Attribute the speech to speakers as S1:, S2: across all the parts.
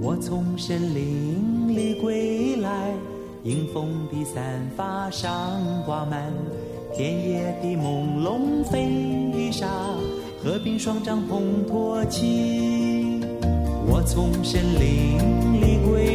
S1: 我从森林里归来，迎风的散发上挂满田野的朦胧飞沙，河滨双帐篷托起。我从森林里归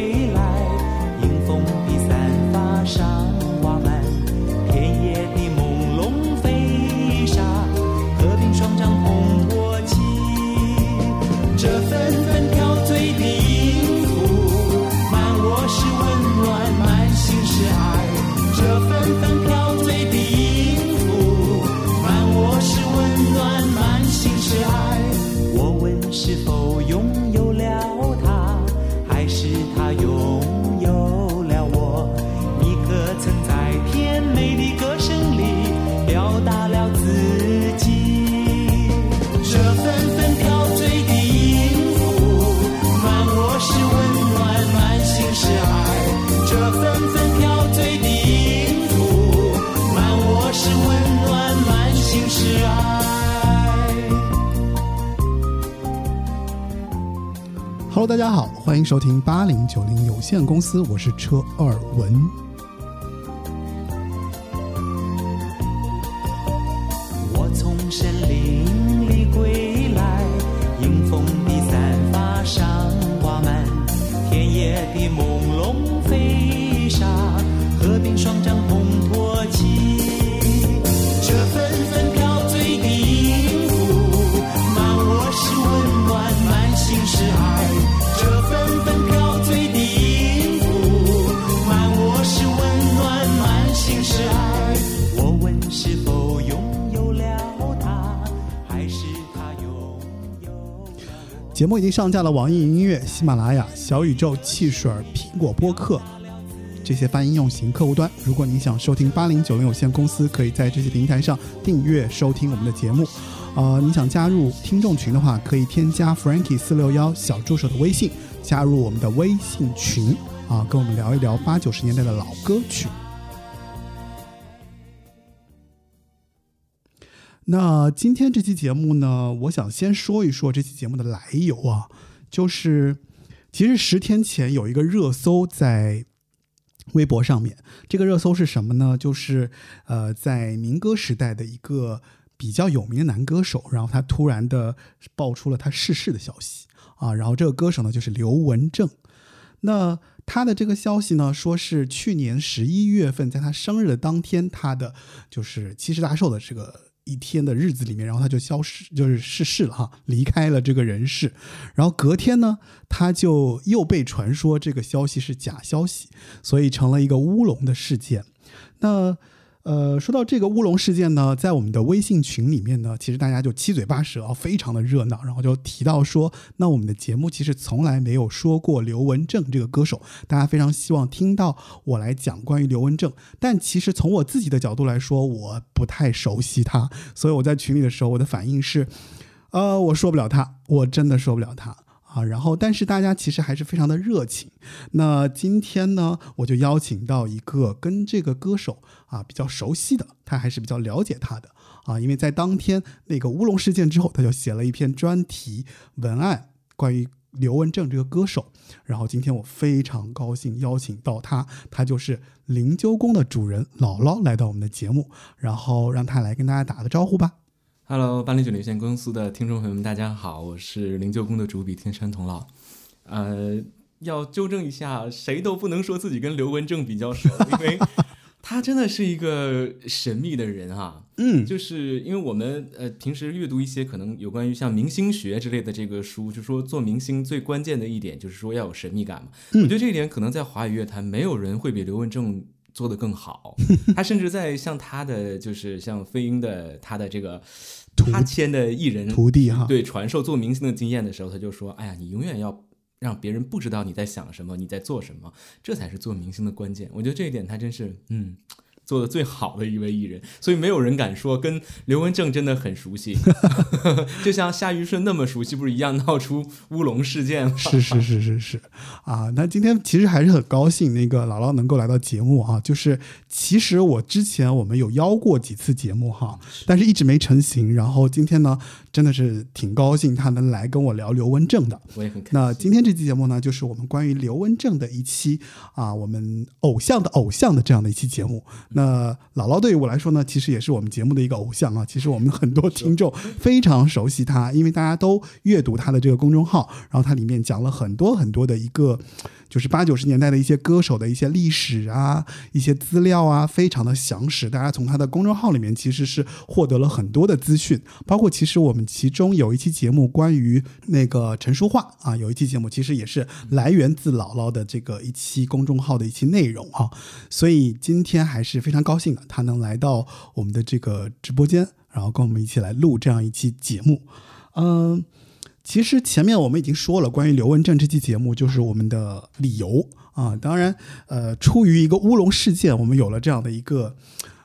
S2: Hello，大家好，欢迎收听八零九零有限公司，我是车二文。目已经上架了网易云音乐、喜马拉雅、小宇宙、汽水、苹果播客这些泛应用型客户端。如果你想收听八零九零有限公司，可以在这些平台上订阅收听我们的节目。呃，你想加入听众群的话，可以添加 Frankie 四六幺小助手的微信，加入我们的微信群啊，跟我们聊一聊八九十年代的老歌曲。那今天这期节目呢，我想先说一说这期节目的来由啊，就是其实十天前有一个热搜在微博上面，这个热搜是什么呢？就是呃，在民歌时代的一个比较有名的男歌手，然后他突然的爆出了他逝世的消息啊，然后这个歌手呢就是刘文正，那他的这个消息呢，说是去年十一月份，在他生日的当天，他的就是七十大寿的这个一天的日子里面，然后他就消失，就是逝世了哈，离开了这个人世。然后隔天呢，他就又被传说这个消息是假消息，所以成了一个乌龙的事件。那呃，说到这个乌龙事件呢，在我们的微信群里面呢，其实大家就七嘴八舌啊，非常的热闹，然后就提到说，那我们的节目其实从来没有说过刘文正这个歌手，大家非常希望听到我来讲关于刘文正，但其实从我自己的角度来说，我不太熟悉他，所以我在群里的时候，我的反应是，呃，我说不了他，我真的说不了他。啊，然后但是大家其实还是非常的热情。那今天呢，我就邀请到一个跟这个歌手啊比较熟悉的，他还是比较了解他的啊，因为在当天那个乌龙事件之后，他就写了一篇专题文案，关于刘文正这个歌手。然后今天我非常高兴邀请到他，他就是灵鹫宫的主人姥姥来到我们的节目，然后让他来跟大家打个招呼吧。
S3: Hello，八零九零有限公司的听众朋友们，大家好，我是灵鹫宫的主笔天山童姥。呃，要纠正一下，谁都不能说自己跟刘文正比较熟，因为 他真的是一个神秘的人啊。
S2: 嗯，
S3: 就是因为我们呃平时阅读一些可能有关于像明星学之类的这个书，就说做明星最关键的一点就是说要有神秘感嘛。
S2: 嗯
S3: 我觉得这一点可能在华语乐坛没有人会比刘文正做得更好。他甚至在像他的就是像飞鹰的他的这个他签的艺人
S2: 徒弟哈，
S3: 对传授做明星的经验的时候，他就说：“哎呀，你永远要让别人不知道你在想什么，你在做什么，这才是做明星的关键。”我觉得这一点他真是，嗯，做的最好的一位艺人，所以没有人敢说跟刘文正真的很熟悉，就像夏玉顺那么熟悉，不是一样闹出乌龙事件吗？
S2: 是是是是是，啊，那今天其实还是很高兴，那个姥姥能够来到节目啊，就是其实我之前我们有邀过几次节目哈，但是一直没成型，然后今天呢，真的是挺高兴他能来跟我聊刘文正的。
S3: 我也很。
S2: 那今天这期节目呢，就是我们关于刘文正的一期啊，我们偶像的偶像的这样的一期节目。那姥姥对于我来说呢，其实也是我们节目的一个偶像啊。其实我们很多听众非常熟悉他，因为大家都阅读他的这个公众号，然后他里面讲了很多很多的一个。就是八九十年代的一些歌手的一些历史啊，一些资料啊，非常的详实。大家从他的公众号里面其实是获得了很多的资讯，包括其实我们其中有一期节目关于那个陈淑桦啊，有一期节目其实也是来源自姥姥的这个一期公众号的一期内容啊。所以今天还是非常高兴的，他能来到我们的这个直播间，然后跟我们一起来录这样一期节目，嗯。其实前面我们已经说了，关于刘文正这期节目就是我们的理由啊。当然，呃，出于一个乌龙事件，我们有了这样的一个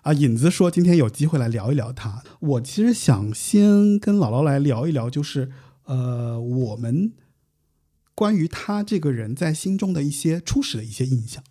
S2: 啊引子，说今天有机会来聊一聊他。我其实想先跟姥姥来聊一聊，就是呃，我们关于他这个人在心中的一些初始的一些印象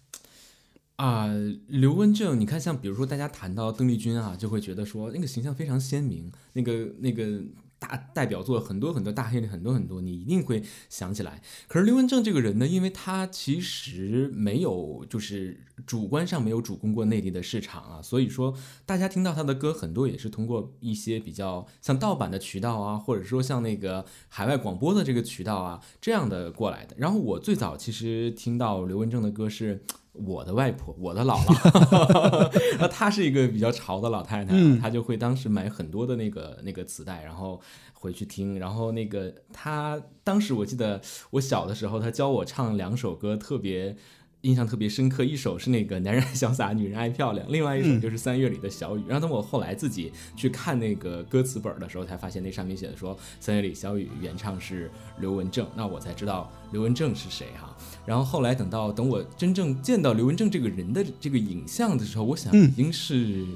S3: 啊。刘文正，你看，像比如说大家谈到邓丽君啊，就会觉得说那个形象非常鲜明，那个那个。大代表作很多很多，大黑的很多很多，你一定会想起来。可是刘文正这个人呢，因为他其实没有，就是主观上没有主攻过内地的市场啊，所以说大家听到他的歌很多也是通过一些比较像盗版的渠道啊，或者说像那个海外广播的这个渠道啊这样的过来的。然后我最早其实听到刘文正的歌是。我的外婆，我的姥姥，那她是一个比较潮的老太太，她就会当时买很多的那个那个磁带，然后回去听。然后那个她当时我记得我小的时候，她教我唱两首歌，特别印象特别深刻。一首是那个男人爱潇洒，女人爱漂亮，另外一首就是三月里的小雨。然后等我后来自己去看那个歌词本的时候，才发现那上面写的说三月里小雨原唱是刘文正，那我才知道刘文正是谁哈。然后后来等到等我真正见到刘文正这个人的这个影像的时候，我想已经是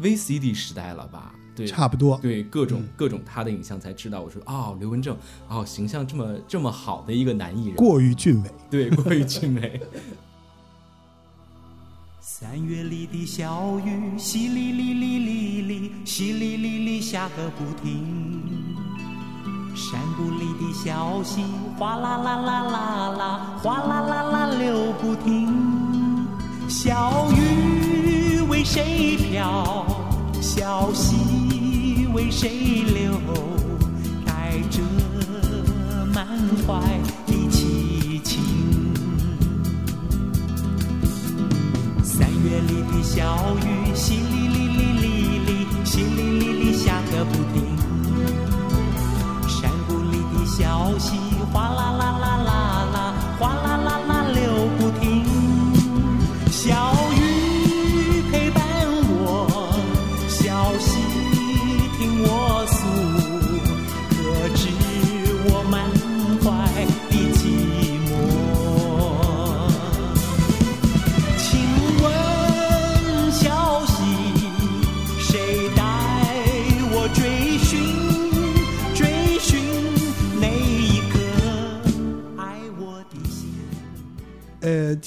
S3: VCD 时代了吧？对，
S2: 差不多。
S3: 对，各种各种他的影像才知道，我说哦，刘文正哦，形象这么这么好的一个男艺人，
S2: 过于俊美，
S3: 对，过于俊美。
S1: 三月里的小雨，淅沥沥沥沥沥，淅沥沥沥下个不停。山谷里的小溪，哗啦啦啦啦啦，哗啦啦啦流不停。小雨为谁飘？小溪为谁流？带着满怀这里的小雨，淅沥沥沥沥沥，淅沥沥沥下个不停。山谷里的小溪哗啦啦啦
S2: 啦，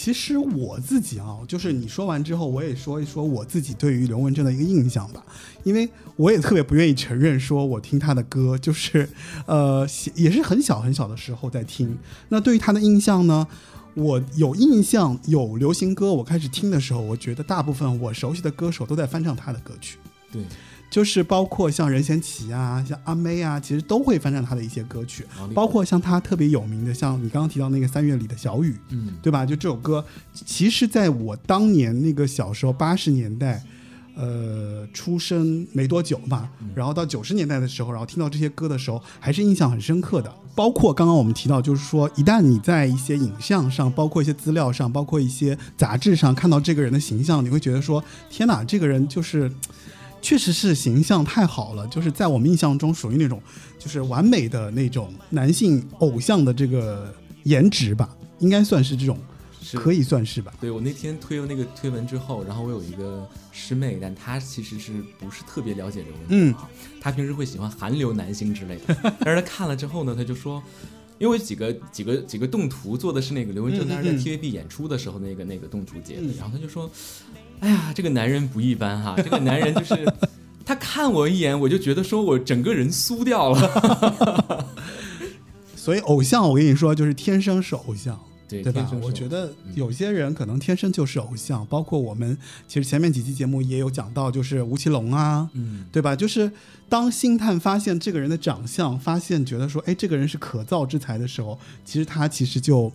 S2: 其实我自己啊，就是你说完之后，我也说一说我自己对于刘文正的一个印象吧。因为我也特别不愿意承认，说我听他的歌，就是呃，也是很小很小的时候在听。那对于他的印象呢，我有印象有流行歌，我开始听的时候，我觉得大部分我熟悉的歌手都在翻唱他的歌曲。
S3: 对。
S2: 就是包括像任贤齐啊，像阿妹啊，其实都会翻唱他的一些歌曲，包括像他特别有名的，像你刚刚提到那个三月里的小雨，
S3: 嗯，
S2: 对吧？就这首歌，其实在我当年那个小时候，八十年代，呃，出生没多久嘛，然后到九十年代的时候，然后听到这些歌的时候，还是印象很深刻的。包括刚刚我们提到，就是说，一旦你在一些影像上，包括一些资料上，包括一些杂志上看到这个人的形象，你会觉得说，天哪，这个人就是。确实是形象太好了，就是在我们印象中属于那种，就是完美的那种男性偶像的这个颜值吧，应该算是这种可以算是吧。
S3: 对我那天推了那个推文之后，然后我有一个师妹，但她其实是不是特别了解刘文正啊？她平时会喜欢韩流男星之类的，但是她看了之后呢，她就说，因为几个几个几个动图做的是那个刘文正当时在 TVB 演出的时候那个那个动图截的，然后她就说，哎呀，这个男人不一般哈，这个男人就是他看我一眼，我就觉得说我整个人酥掉了。
S2: 所以偶像，我跟你说，就是天生是偶像。
S3: 对
S2: 对吧我觉得有些人可能天生就是偶像，包括我们其实前面几期节目也有讲到，就是吴奇隆啊，
S3: 嗯，
S2: 对吧？就是当星探发现这个人的长相，发现觉得说，哎，这个人是可造之材的时候，其实他其实就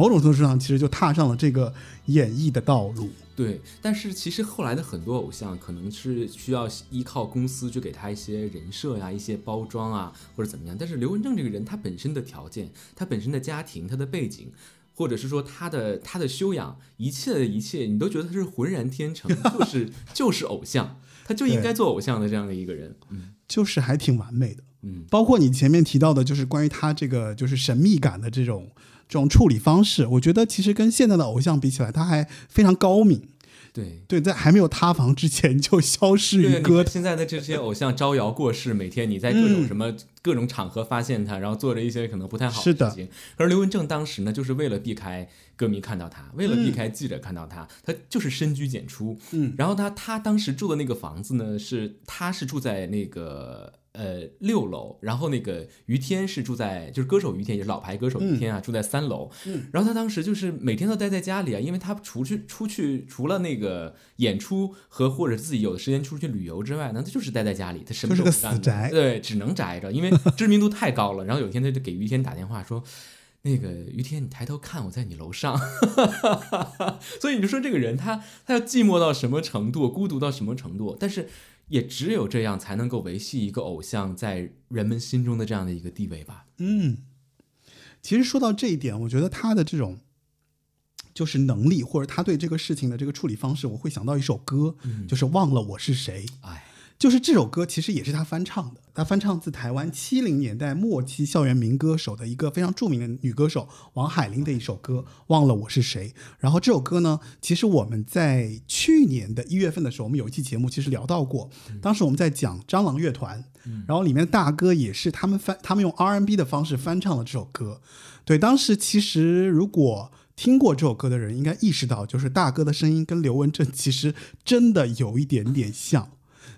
S2: 某种程度上其实就踏上了这个演艺的道路。
S3: 对，但是其实后来的很多偶像可能是需要依靠公司去给他一些人设呀、一些包装啊，或者怎么样。但是刘文正这个人，他本身的条件、他本身的家庭、他的背景，或者是说他的他的修养，一切的一切，你都觉得他是浑然天成，就是就是偶像，他就应该做偶像的这样的一个人。嗯
S2: 就是还挺完美的，
S3: 嗯，
S2: 包括你前面提到的，就是关于他这个就是神秘感的这种这种处理方式，我觉得其实跟现在的偶像比起来，他还非常高明。
S3: 对。
S2: 对，在还没有塌房之前就消失
S3: 对，
S2: 于歌
S3: 现在的这些偶像招摇过市，每天你在各种什么、各种场合发现他，然后做着一些可能不太好
S2: 的
S3: 事情。而刘文正当时呢，就是为了避开歌迷看到他，为了避开记者看到他，他就是深居简出。
S2: 嗯，
S3: 然后他他当时住的那个房子呢，是他是住在那个。呃，六楼，然后那个于天是住在，就是歌手于天，也是老牌歌手于天啊，住在三楼。
S2: 嗯，
S3: 然后他当时就是每天都待在家里啊，因为他除去出去除了那个演出和或者自己有的时间出去旅游之外呢，他就是待在家里，他什么都不干
S2: 死宅
S3: 对，只能宅着，因为知名度太高了。然后有一天他就给于天打电话说。那个于天，你抬头看，我在你楼上，所以你就说这个人他他要寂寞到什么程度，孤独到什么程度？但是也只有这样才能够维系一个偶像在人们心中的这样的一个地位吧。
S2: 嗯，其实说到这一点，我觉得他的这种就是能力，或者他对这个事情的这个处理方式，我会想到一首歌，就是《忘了我是谁》。
S3: 哎，
S2: 就是这首歌其实也是他翻唱的，他翻唱自台湾七零年代末期校园民歌手的一个非常著名的女歌手王海玲的一首歌《忘了我是谁》。然后这首歌呢，其实我们在去年的一月份的时候，我们有一期节目其实聊到过，当时我们在讲蟑螂乐团，然后里面的大哥也是他们翻，他们用 R&B 的方式翻唱了这首歌。对，当时其实如果听过这首歌的人，应该意识到，就是大哥的声音跟刘文正其实真的有一点点像。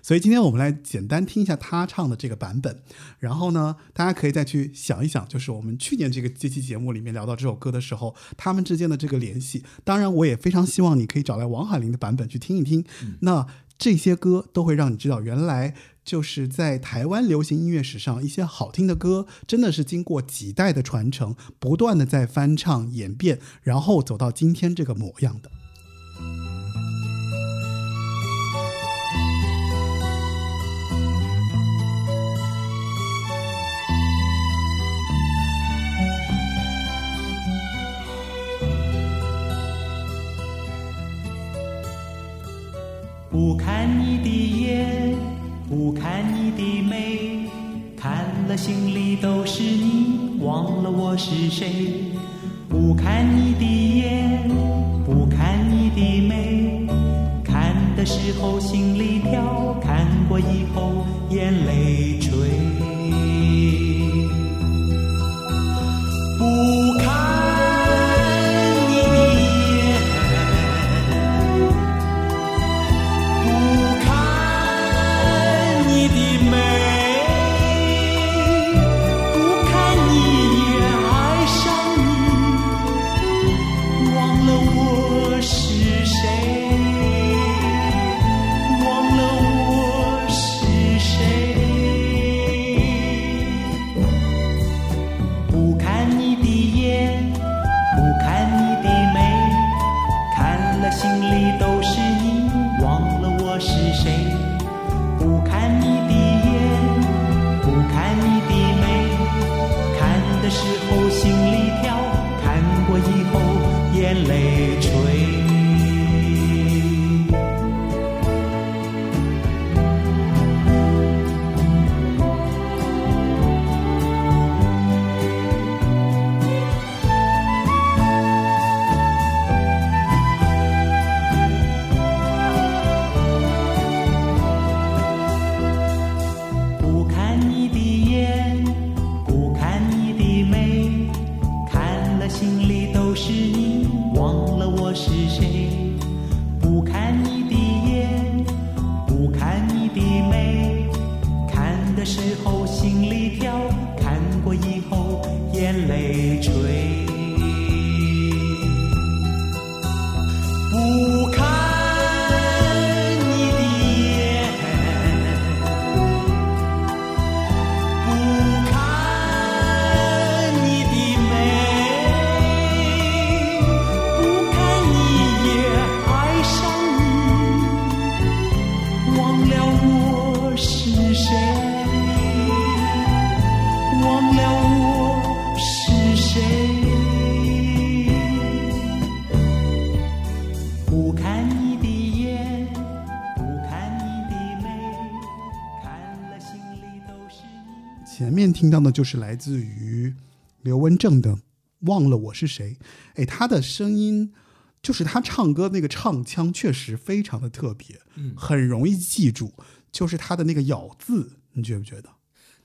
S2: 所以今天我们来简单听一下他唱的这个版本，然后呢，大家可以再去想一想，就是我们去年这个这期节目里面聊到这首歌的时候，他们之间的这个联系。当然，我也非常希望你可以找来王海玲的版本去听一听。那这些歌都会让你知道，原来就是在台湾流行音乐史上，一些好听的歌真的是经过几代的传承，不断的在翻唱演变，然后走到今天这个模样的。
S1: 不看你的眼，不看你的眉，看了心里都是你，忘了我是谁。不看你的眼，不看你的眉，看的时候心里跳，看过以后眼泪
S2: 就是来自于刘文正的《忘了我是谁》。哎，他的声音，就是他唱歌那个唱腔，确实非常的特别，
S3: 嗯
S2: 很容易记住，就是他的那个咬字，你觉不觉得？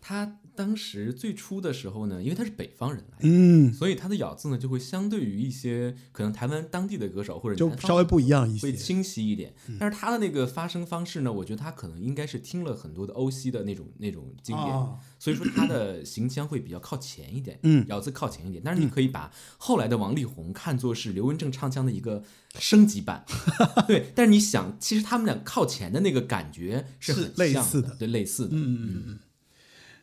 S3: 他当时最初的时候呢，因为他是北方人来的，
S2: 嗯，
S3: 所以他的咬字呢就会相对于一些可能台湾当地的歌手或者
S2: 就稍微不一样一些会。
S3: 清晰一点。但是他的那个发声方式呢，我觉得他可能应该是听了很多的欧西的那种那种经典，
S2: 啊
S3: 所以说他的行腔会比较靠前一点，
S2: 嗯
S3: 咬字靠前一点。但是你可以把后来的王力宏看作是刘文正唱腔的一个升级版，对。但是你想，其实他们俩靠前的那个感觉是很
S2: 是类
S3: 像
S2: 似的
S3: 的，对，类似的，嗯嗯嗯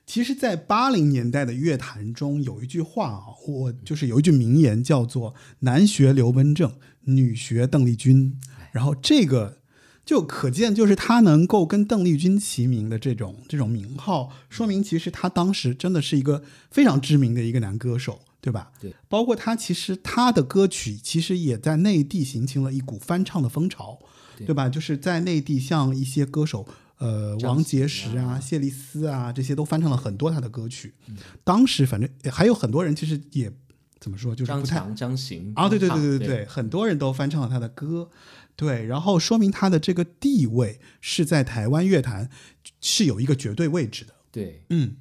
S2: 其实，在八零年代的乐坛中，有一句话啊，我就是有一句名言叫做“男学刘文正，女学邓丽君”，然后这个就可见，就是他能够跟邓丽君齐名的这种这种名号，说明其实他当时真的是一个非常知名的一个男歌手，对吧？
S3: 对，
S2: 包括他其实他的歌曲其实也在内地形成了一股翻唱的风潮，
S3: 对
S2: 对吧？就是在内地，像一些歌手。呃，王杰石啊、
S3: 啊
S2: 谢丽斯啊，这些都翻唱了很多他的歌曲。
S3: 嗯
S2: 当时反正还有很多人其实也怎么说，就是不太
S3: 张强、张行
S2: 啊，对对
S3: 对
S2: 对对对，很多人都翻唱了他的歌，对，然后说明他的这个地位是在台湾乐坛是有一个绝对位置的。
S3: 对
S2: 嗯，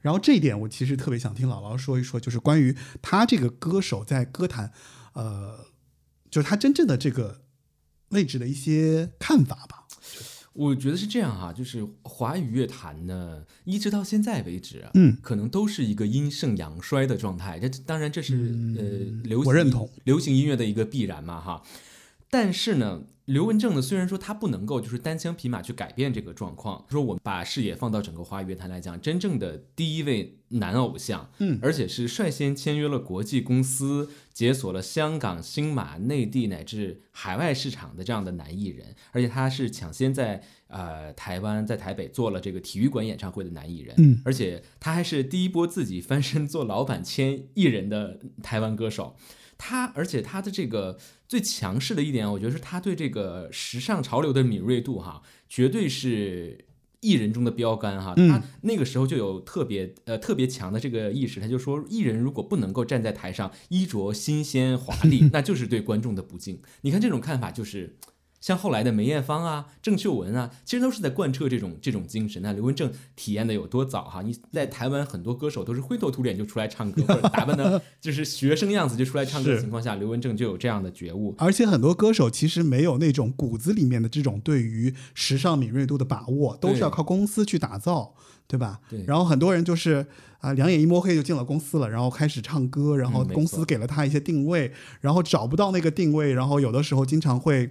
S2: 然后这一点我其实特别想听姥姥说一说，就是关于他这个歌手在歌坛，呃，就是他真正的这个位置的一些看法吧。
S3: 我觉得是这样哈、就是华语乐坛呢，一直到现在为止啊，
S2: 嗯，
S3: 可能都是一个阴盛阳衰的状态。这当然这是、呃流
S2: 我认同
S3: 流行音乐的一个必然嘛哈。但是呢，刘文正呢，虽然说他不能够就是单枪匹马去改变这个状况，说我们把视野放到整个华语乐坛来讲，真正的第一位男偶像，
S2: 嗯
S3: 而且是率先签约了国际公司，解锁了香港、新马、内地乃至海外市场的这样的男艺人，而且他是抢先在呃台湾在台北做了这个体育馆演唱会的男艺人，
S2: 嗯
S3: 而且他还是第一波自己翻身做老板签艺人的台湾歌手。他，而且他的这个最强势的一点，我觉得是他对这个时尚潮流的敏锐度哈，绝对是艺人中的标杆哈。
S2: 嗯
S3: 他那个时候就有特别呃特别强的这个意识，他就说，艺人如果不能够站在台上衣着新鲜华丽，那就是对观众的不敬。你看这种看法就是。像后来的梅艳芳啊、郑秀文啊，其实都是在贯彻这种这种精神。那刘文正体验的有多早哈？你在台湾很多歌手都是灰头土脸就出来唱歌，或者打扮的 就是学生样子就出来唱歌的情况下，刘文正就有这样的觉悟。
S2: 而且很多歌手其实没有那种骨子里面的这种对于时尚敏锐度的把握，都是要靠公司去打造，对吧？
S3: 对
S2: 然后很多人就是啊、两眼一摸黑就进了公司了，然后开始唱歌，然后公司给了他一些定位，然后找不到那个定位，然后有的时候经常会。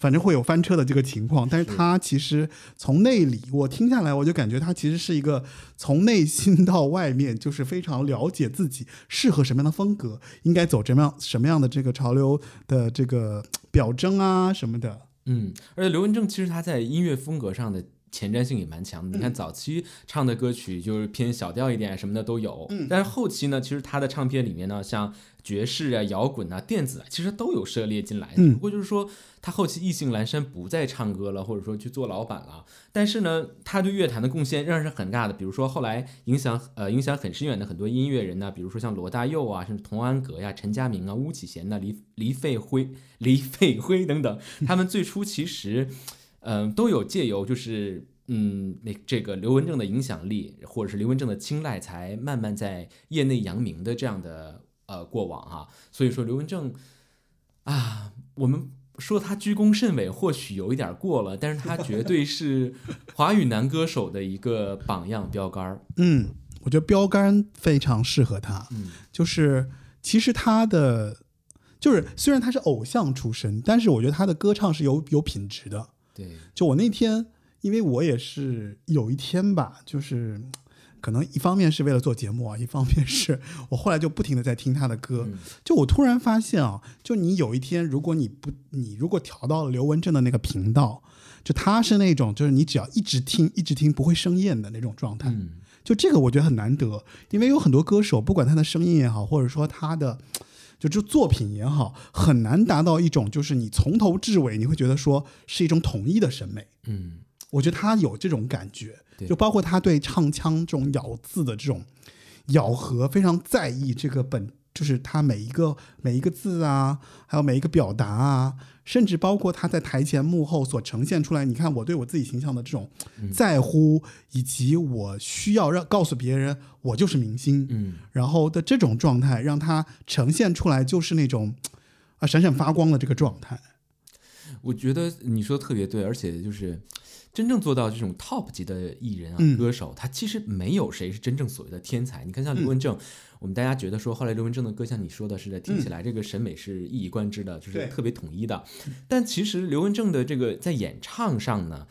S2: 反正会有翻车的这个情况，但是他其实从内里，我听下来，我就感觉他其实是一个从内心到外面，就是非常了解自己适合什么样的风格，应该走什么样什么样的这个潮流的这个表征啊什么的。
S3: 嗯，而且刘文正其实他在音乐风格上的前瞻性也蛮强的。
S2: 嗯
S3: 你看早期唱的歌曲就是偏小调一点什么的都有，
S2: 嗯
S3: 但是后期呢，其实他的唱片里面呢，像爵士啊、摇滚啊、电子啊，其实都有涉猎进来。
S2: 嗯
S3: 不过就是说他后期意兴阑珊，不再唱歌了，或者说去做老板了。但是呢，他对乐坛的贡献仍然是很大的。比如说后来影响呃影响很深远的很多音乐人呢，比如说像罗大佑啊，甚至童安格呀、陈佳明啊、巫启贤呐、黎黎费辉、黎费辉等等，他们最初其实，嗯、都有借由就是。嗯，那这个刘文正的影响力，或者是刘文正的青睐，才慢慢在业内扬名的这样的呃过往哈、所以说刘文正啊，我们说他居功甚伟，或许有一点过了，但是他绝对 是华语男歌手的一个榜样标杆儿。
S2: 嗯，我觉得标杆非常适合他。
S3: 嗯
S2: 就是其实他的就是虽然他是偶像出身，但是我觉得他的歌唱是有有品质的。
S3: 对，
S2: 就我那天，因为我也是有一天吧，就是可能一方面是为了做节目啊，一方面是 我后来就不停的在听他的歌。
S3: 嗯
S2: 就我突然发现啊，就你有一天，如果你不你如果调到了刘文正的那个频道，就他是那种就是你只要一直听一直听不会生厌的那种状态。
S3: 嗯
S2: 就这个我觉得很难得，因为有很多歌手，不管他的声音也好，或者说他的就就作品也好，很难达到一种就是你从头至尾你会觉得说是一种统一的审美。
S3: 嗯
S2: 我觉得他有这种感觉，就包括他对唱腔这种咬字的这种咬合非常在意，这个本就是他每一个每一个字啊，还有每一个表达啊，甚至包括他在台前幕后所呈现出来，你看我对我自己形象的这种在乎，以及我需要让告诉别人我就是明星，
S3: 嗯。
S2: 然后的这种状态，让他呈现出来就是那种啊闪闪发光的这个状态。
S3: 我觉得你说的特别对，而且就是真正做到这种 top 级的艺人啊、
S2: 嗯。
S3: 歌手，他其实没有谁是真正所谓的天才。你看像刘文正，我们大家觉得说后来刘文正的歌，像你说的是听起来这个审美是一以贯之的，就是特别统一的。但其实刘文正的这个在演唱上呢。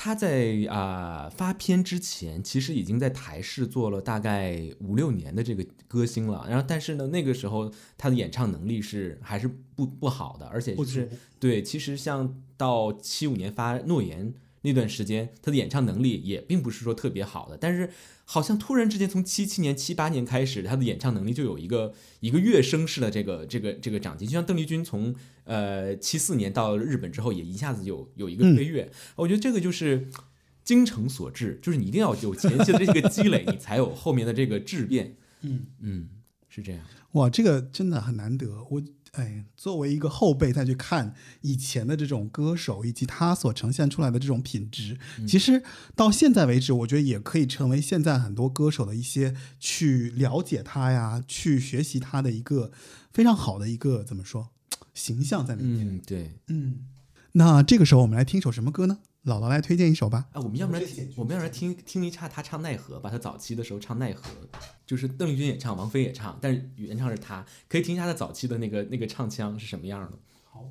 S3: 他在啊、发片之前，其实已经在台视做了大概五六年的这个歌星了。然后，但是呢，那个时候他的演唱能力是还是不不好的，而且就是对，其实像到七五年发诺言那段时间，他的演唱能力也并不是说特别好的，但是好像突然之间从七七年、七八年开始，他的演唱能力就有一个一个跃升式的这个这个这个长进，就像邓丽君从呃七四年到日本之后，也一下子有有一个飞跃，我觉得这个就是。精诚所至，就是你一定要有前期的这个积累，你才有后面的这个质变。
S2: 嗯
S3: 嗯，是这样。
S2: 哇，这个真的很难得。我哎，作为一个后辈再去看以前的这种歌手以及他所呈现出来的这种品质，其实到现在为止，我觉得也可以成为现在很多歌手的一些去了解他呀、去学习他的一个非常好的一个怎么说形象在里面。
S3: 嗯，对。
S2: 嗯，那这个时候我们来听一首什么歌呢？姥姥来推荐一首吧。
S3: 啊，我们要不然听我们要不然听听一下他唱《奈何》吧。他早期的时候唱《奈何》，就是邓丽君也唱，王菲也唱，但是原唱是他。可以听一下他早期的那个那个唱腔是什么样的。
S2: 好。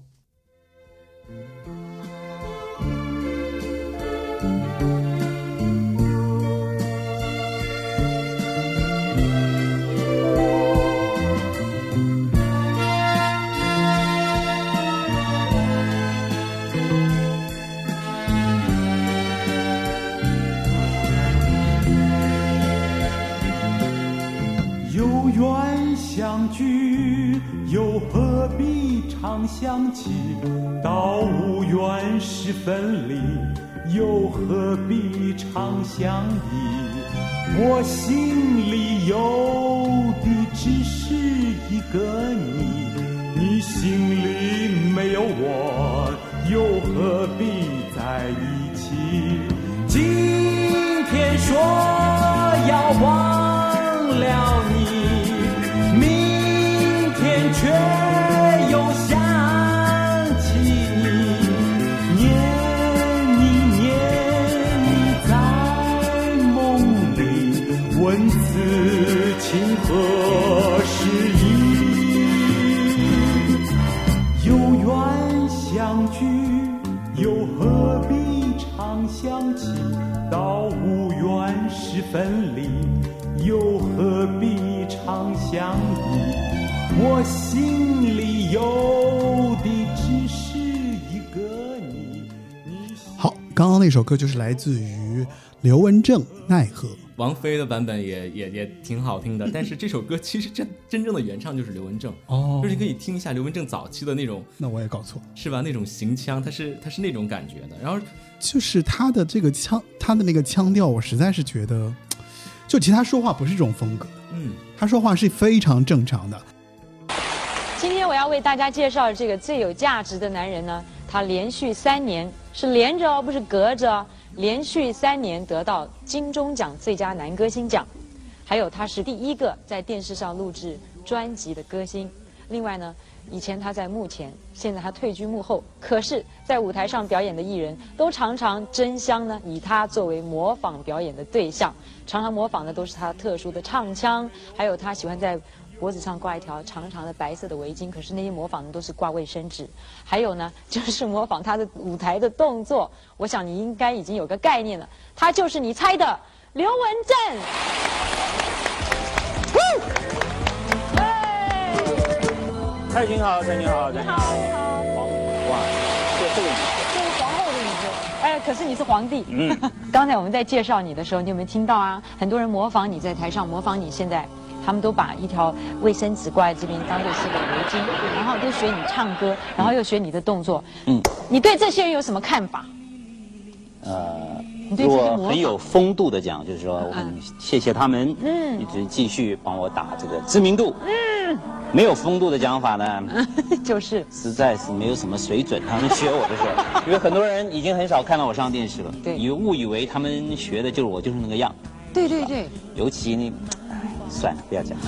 S1: 常想起？到无缘时分离，又何必常相依？我心里有的只是一个你，你心里没有我，又何必在一起？今天说要忘常相依？我心里有的只是一个你。你
S2: 好，刚刚那首歌就是来自于刘文正《奈何》。
S3: 王菲的版本也也也挺好听的，但是这首歌其实真真正的原唱就是刘文正，
S2: 哦
S3: 就是可以听一下刘文正早期的那种，
S2: 那我也搞错，
S3: 是吧？那种行腔，他是他是那种感觉的。然后
S2: 就是他的这个腔，他的那个腔调，我实在是觉得，就其实他说话不是这种风格，
S3: 嗯，
S2: 他说话是非常正常的。
S4: 今天我要为大家介绍这个最有价值的男人呢，他连续三年是连着哦，不是隔着，连续三年得到金钟奖最佳男歌星奖，还有他是第一个在电视上录制专辑的歌星。另外呢，以前他在幕前，现在他退居幕后。可是，在舞台上表演的艺人都常常争相呢，以他作为模仿表演的对象，常常模仿的都是他特殊的唱腔，还有他喜欢在脖子上挂一条长长的白色的围巾。可是那些模仿的都是挂卫生纸。还有呢，就是模仿他的舞台的动作。我想你应该已经有个概念了，他就是你猜的刘文正。
S5: 蔡琴好，蔡琴好，蔡君好，
S4: 你好，
S5: 皇哇，这这个
S4: 这是皇后的椅子，哎，可是你是皇帝。嗯，刚才我们在介绍你的时候，你有没有听到啊？很多人模仿你在台上，模仿你现在，他们都把一条卫生纸挂在这边，当做是个围巾，然后都学你唱歌，然后又学你的动作。嗯，你对这些人有什么看法？
S5: 呃，
S4: 你对
S5: 如
S4: 这些模仿
S5: 果很有风度的讲，就是说我很谢谢他们，
S4: 嗯
S5: 一直继续帮我打这个知名度。嗯，没有风度的讲法呢，
S4: 就是
S5: 实在是没有什么水准。他们学我的时候，因为很多人已经很少看到我上电视了，
S4: 对
S5: 以误以为他们学的就是我就是那个样。
S4: 对对对。
S5: 尤其你，哎，算了，不要讲。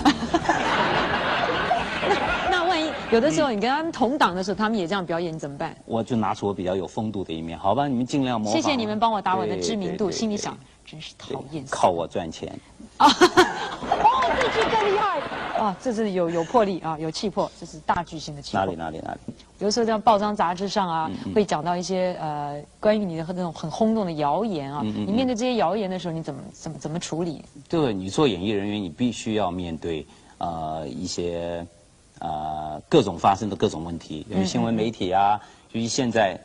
S4: 那万一有的时候你跟他们同档的时候，他们也这样表演，你怎么办？
S5: 我就拿出我比较有风度的一面，好吧？你们尽量模仿。
S4: 谢谢你们帮我打我的知名度，心里想真是讨厌。
S5: 靠我赚钱。
S4: 啊！哦，这句更厉害啊！这是有有魄力啊，有气魄，这是大巨星的气魄。
S5: 哪里哪里哪里？
S4: 有的时候在报章杂志上啊，
S5: 嗯
S4: 会讲到一些呃关于你的那种很轰动的谣言
S5: 嗯
S4: 啊。你面对这些谣言的时候，你怎么怎么怎么处理？
S5: 对，你做演艺人员，你必须要面对呃一些呃各种发生的各种问题，
S4: 嗯
S5: 比如新闻媒体啊，就是现在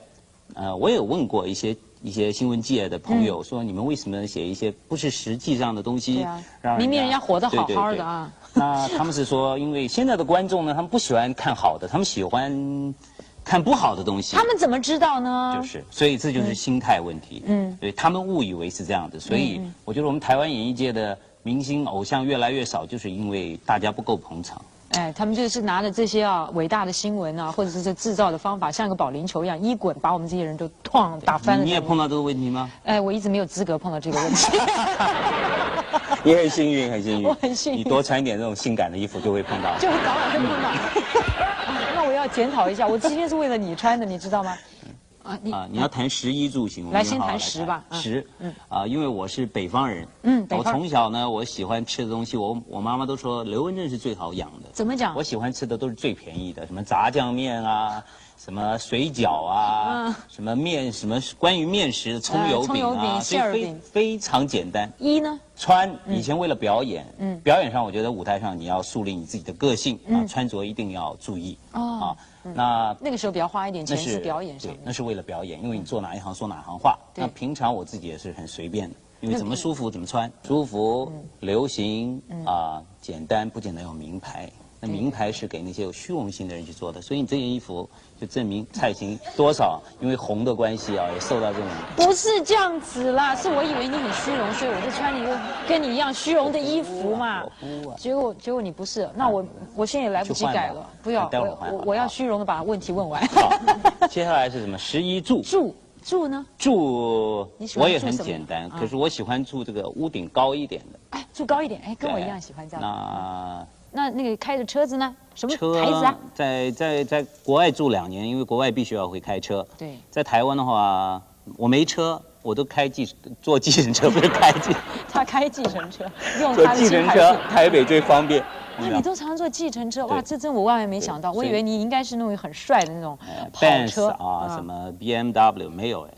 S5: 呃我有问过一些一些新闻界的朋友，说你们为什么写一些不是实际上的东西，让
S4: 明明人家活得好好的啊
S5: 那他们是说，因为现在的观众呢，他们不喜欢看好的，他们喜欢看不好的东西。
S4: 他们怎么知道呢？
S5: 就是，所以这就是心态问题。嗯，对他们误以为是这样的，所以我觉得我们台湾演艺界的明星偶像越来越少，就是因为大家不够捧场。
S4: 哎，他们就是拿着这些啊伟大的新闻啊，或者是这制造的方法，像个保龄球一样一滚，把我们这些人都哐打翻了。
S5: 你也碰到这个问题吗？
S4: 哎，我一直没有资格碰到这个问题。
S5: 你很幸运，很幸运。
S4: 我很幸运
S5: 你多穿一点这种性感的衣服，就会碰到。
S4: 就早晚会碰到。啊那我要检讨一下，我今天是为了你穿的，你知道吗？啊，你
S5: 啊，你要谈食衣住行，我们
S4: 来先谈
S5: 好好来
S4: 食吧嗯，
S5: 啊，因为我是北方人，我
S4: 嗯我
S5: 从小呢，我喜欢吃的东西，我我妈妈都说刘文正是最好养的。
S4: 怎么讲
S5: 我？喜欢吃的都是最便宜的，什么炸酱面啊，什么水饺啊，
S4: 嗯
S5: 什么面，什么关于面食的葱油饼啊，非
S4: 馅儿饼
S5: 非常简单。
S4: 一呢？
S5: 穿以前为了表演，嗯，表演上我觉得舞台上你要树立你自己的个性啊，穿着一定要注意啊。那
S4: 那个时候比较花一点钱
S5: 那是
S4: 是表演上
S5: 对，那。是为了表演，因为你做哪一行说哪行话。
S4: 对
S5: 那平常我自己也是很随便的，因为怎么舒服怎么穿，舒服、
S4: 嗯
S5: 流行啊，简单不见得有名牌。那名牌是给那些有虚荣心的人去做的，所以你这件衣服就证明蔡琴多少因为红的关系啊，也受到这种
S4: 不是这样子啦，是我以为你很虚荣，所以我就穿了一个跟你一样虚荣的衣服嘛
S5: 我不啊。
S4: 结果结果你不是，那我我现在也来不及改了，不要，
S5: 待会
S4: 我我我要虚荣的把问题问完。
S5: 好。接下来是什么？十一住。
S4: 住住呢？
S5: 住我也很简单，
S4: 啊
S5: 可是我喜欢住这个屋顶高一点的。
S4: 哎，住高一点，哎，跟我一样喜欢这样。
S5: 那
S4: 那那个开的车子呢？什么
S5: 车
S4: 牌子啊？
S5: 在在在国外住两年，因为国外必须要会开车。
S4: 对，
S5: 在台湾的话，我没车，我都开计坐计程车，不是开计
S4: 他开计程车，用
S5: 坐
S4: 他的
S5: 计程车。台北最方便。
S4: 哇，你都常坐计程车，哇，这真我万万没想到，我以为你应该是那种很帅的那种
S5: 呃
S4: 跑车
S5: 啊，什么 BMW 没有哎。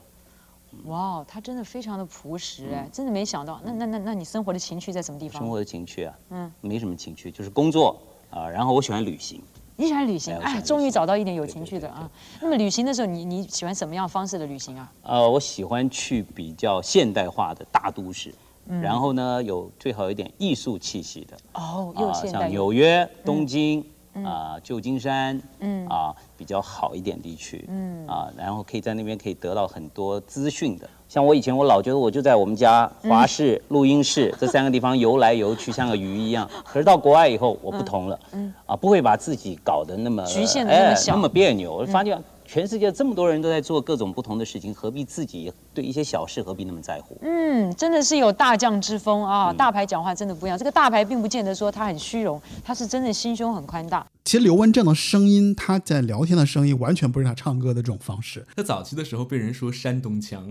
S4: 哇，他真的非常的朴实哎，真的没想到。那那那那你生活的情趣在什么地方？
S5: 生活的情趣啊，
S4: 嗯，
S5: 没什么情趣，就是工作啊。然后我喜欢旅行，
S4: 你喜欢旅行
S5: 哎
S4: 终于找到一点有情趣的啊。那么旅行的时候，你你喜欢什么样方式的旅行啊？
S5: 呃，我喜欢去比较现代化的大都市，
S4: 嗯
S5: 然后呢，有最好有一点艺术气息的。
S4: 哦，
S5: 像
S4: 现代又
S5: 纽约、东京、啊、旧金山，
S4: 嗯
S5: 啊，比较好一点地区，
S4: 嗯
S5: 啊，然后可以在那边可以得到很多资讯的。像我以前，我老觉得我就在我们家华视、录音室 这三个地方游来游去，像个鱼一样。可是到国外以后，我不同了，嗯啊，不会把自己搞得那么
S4: 局限得那么
S5: 哎
S4: 小
S5: 那么别扭。我发现全世界这么多人都在做各种不同的事情，何必自己对一些小事何必那么在乎？
S4: 嗯，真的是有大将之风啊！大牌讲话真的不一样，这个大牌并不见得说他很虚荣，他是真的心胸很宽大。
S2: 其实刘文正的声音，他在聊天的声音完全不是他唱歌的这种方式。
S3: 他早期的时候被人说山东腔，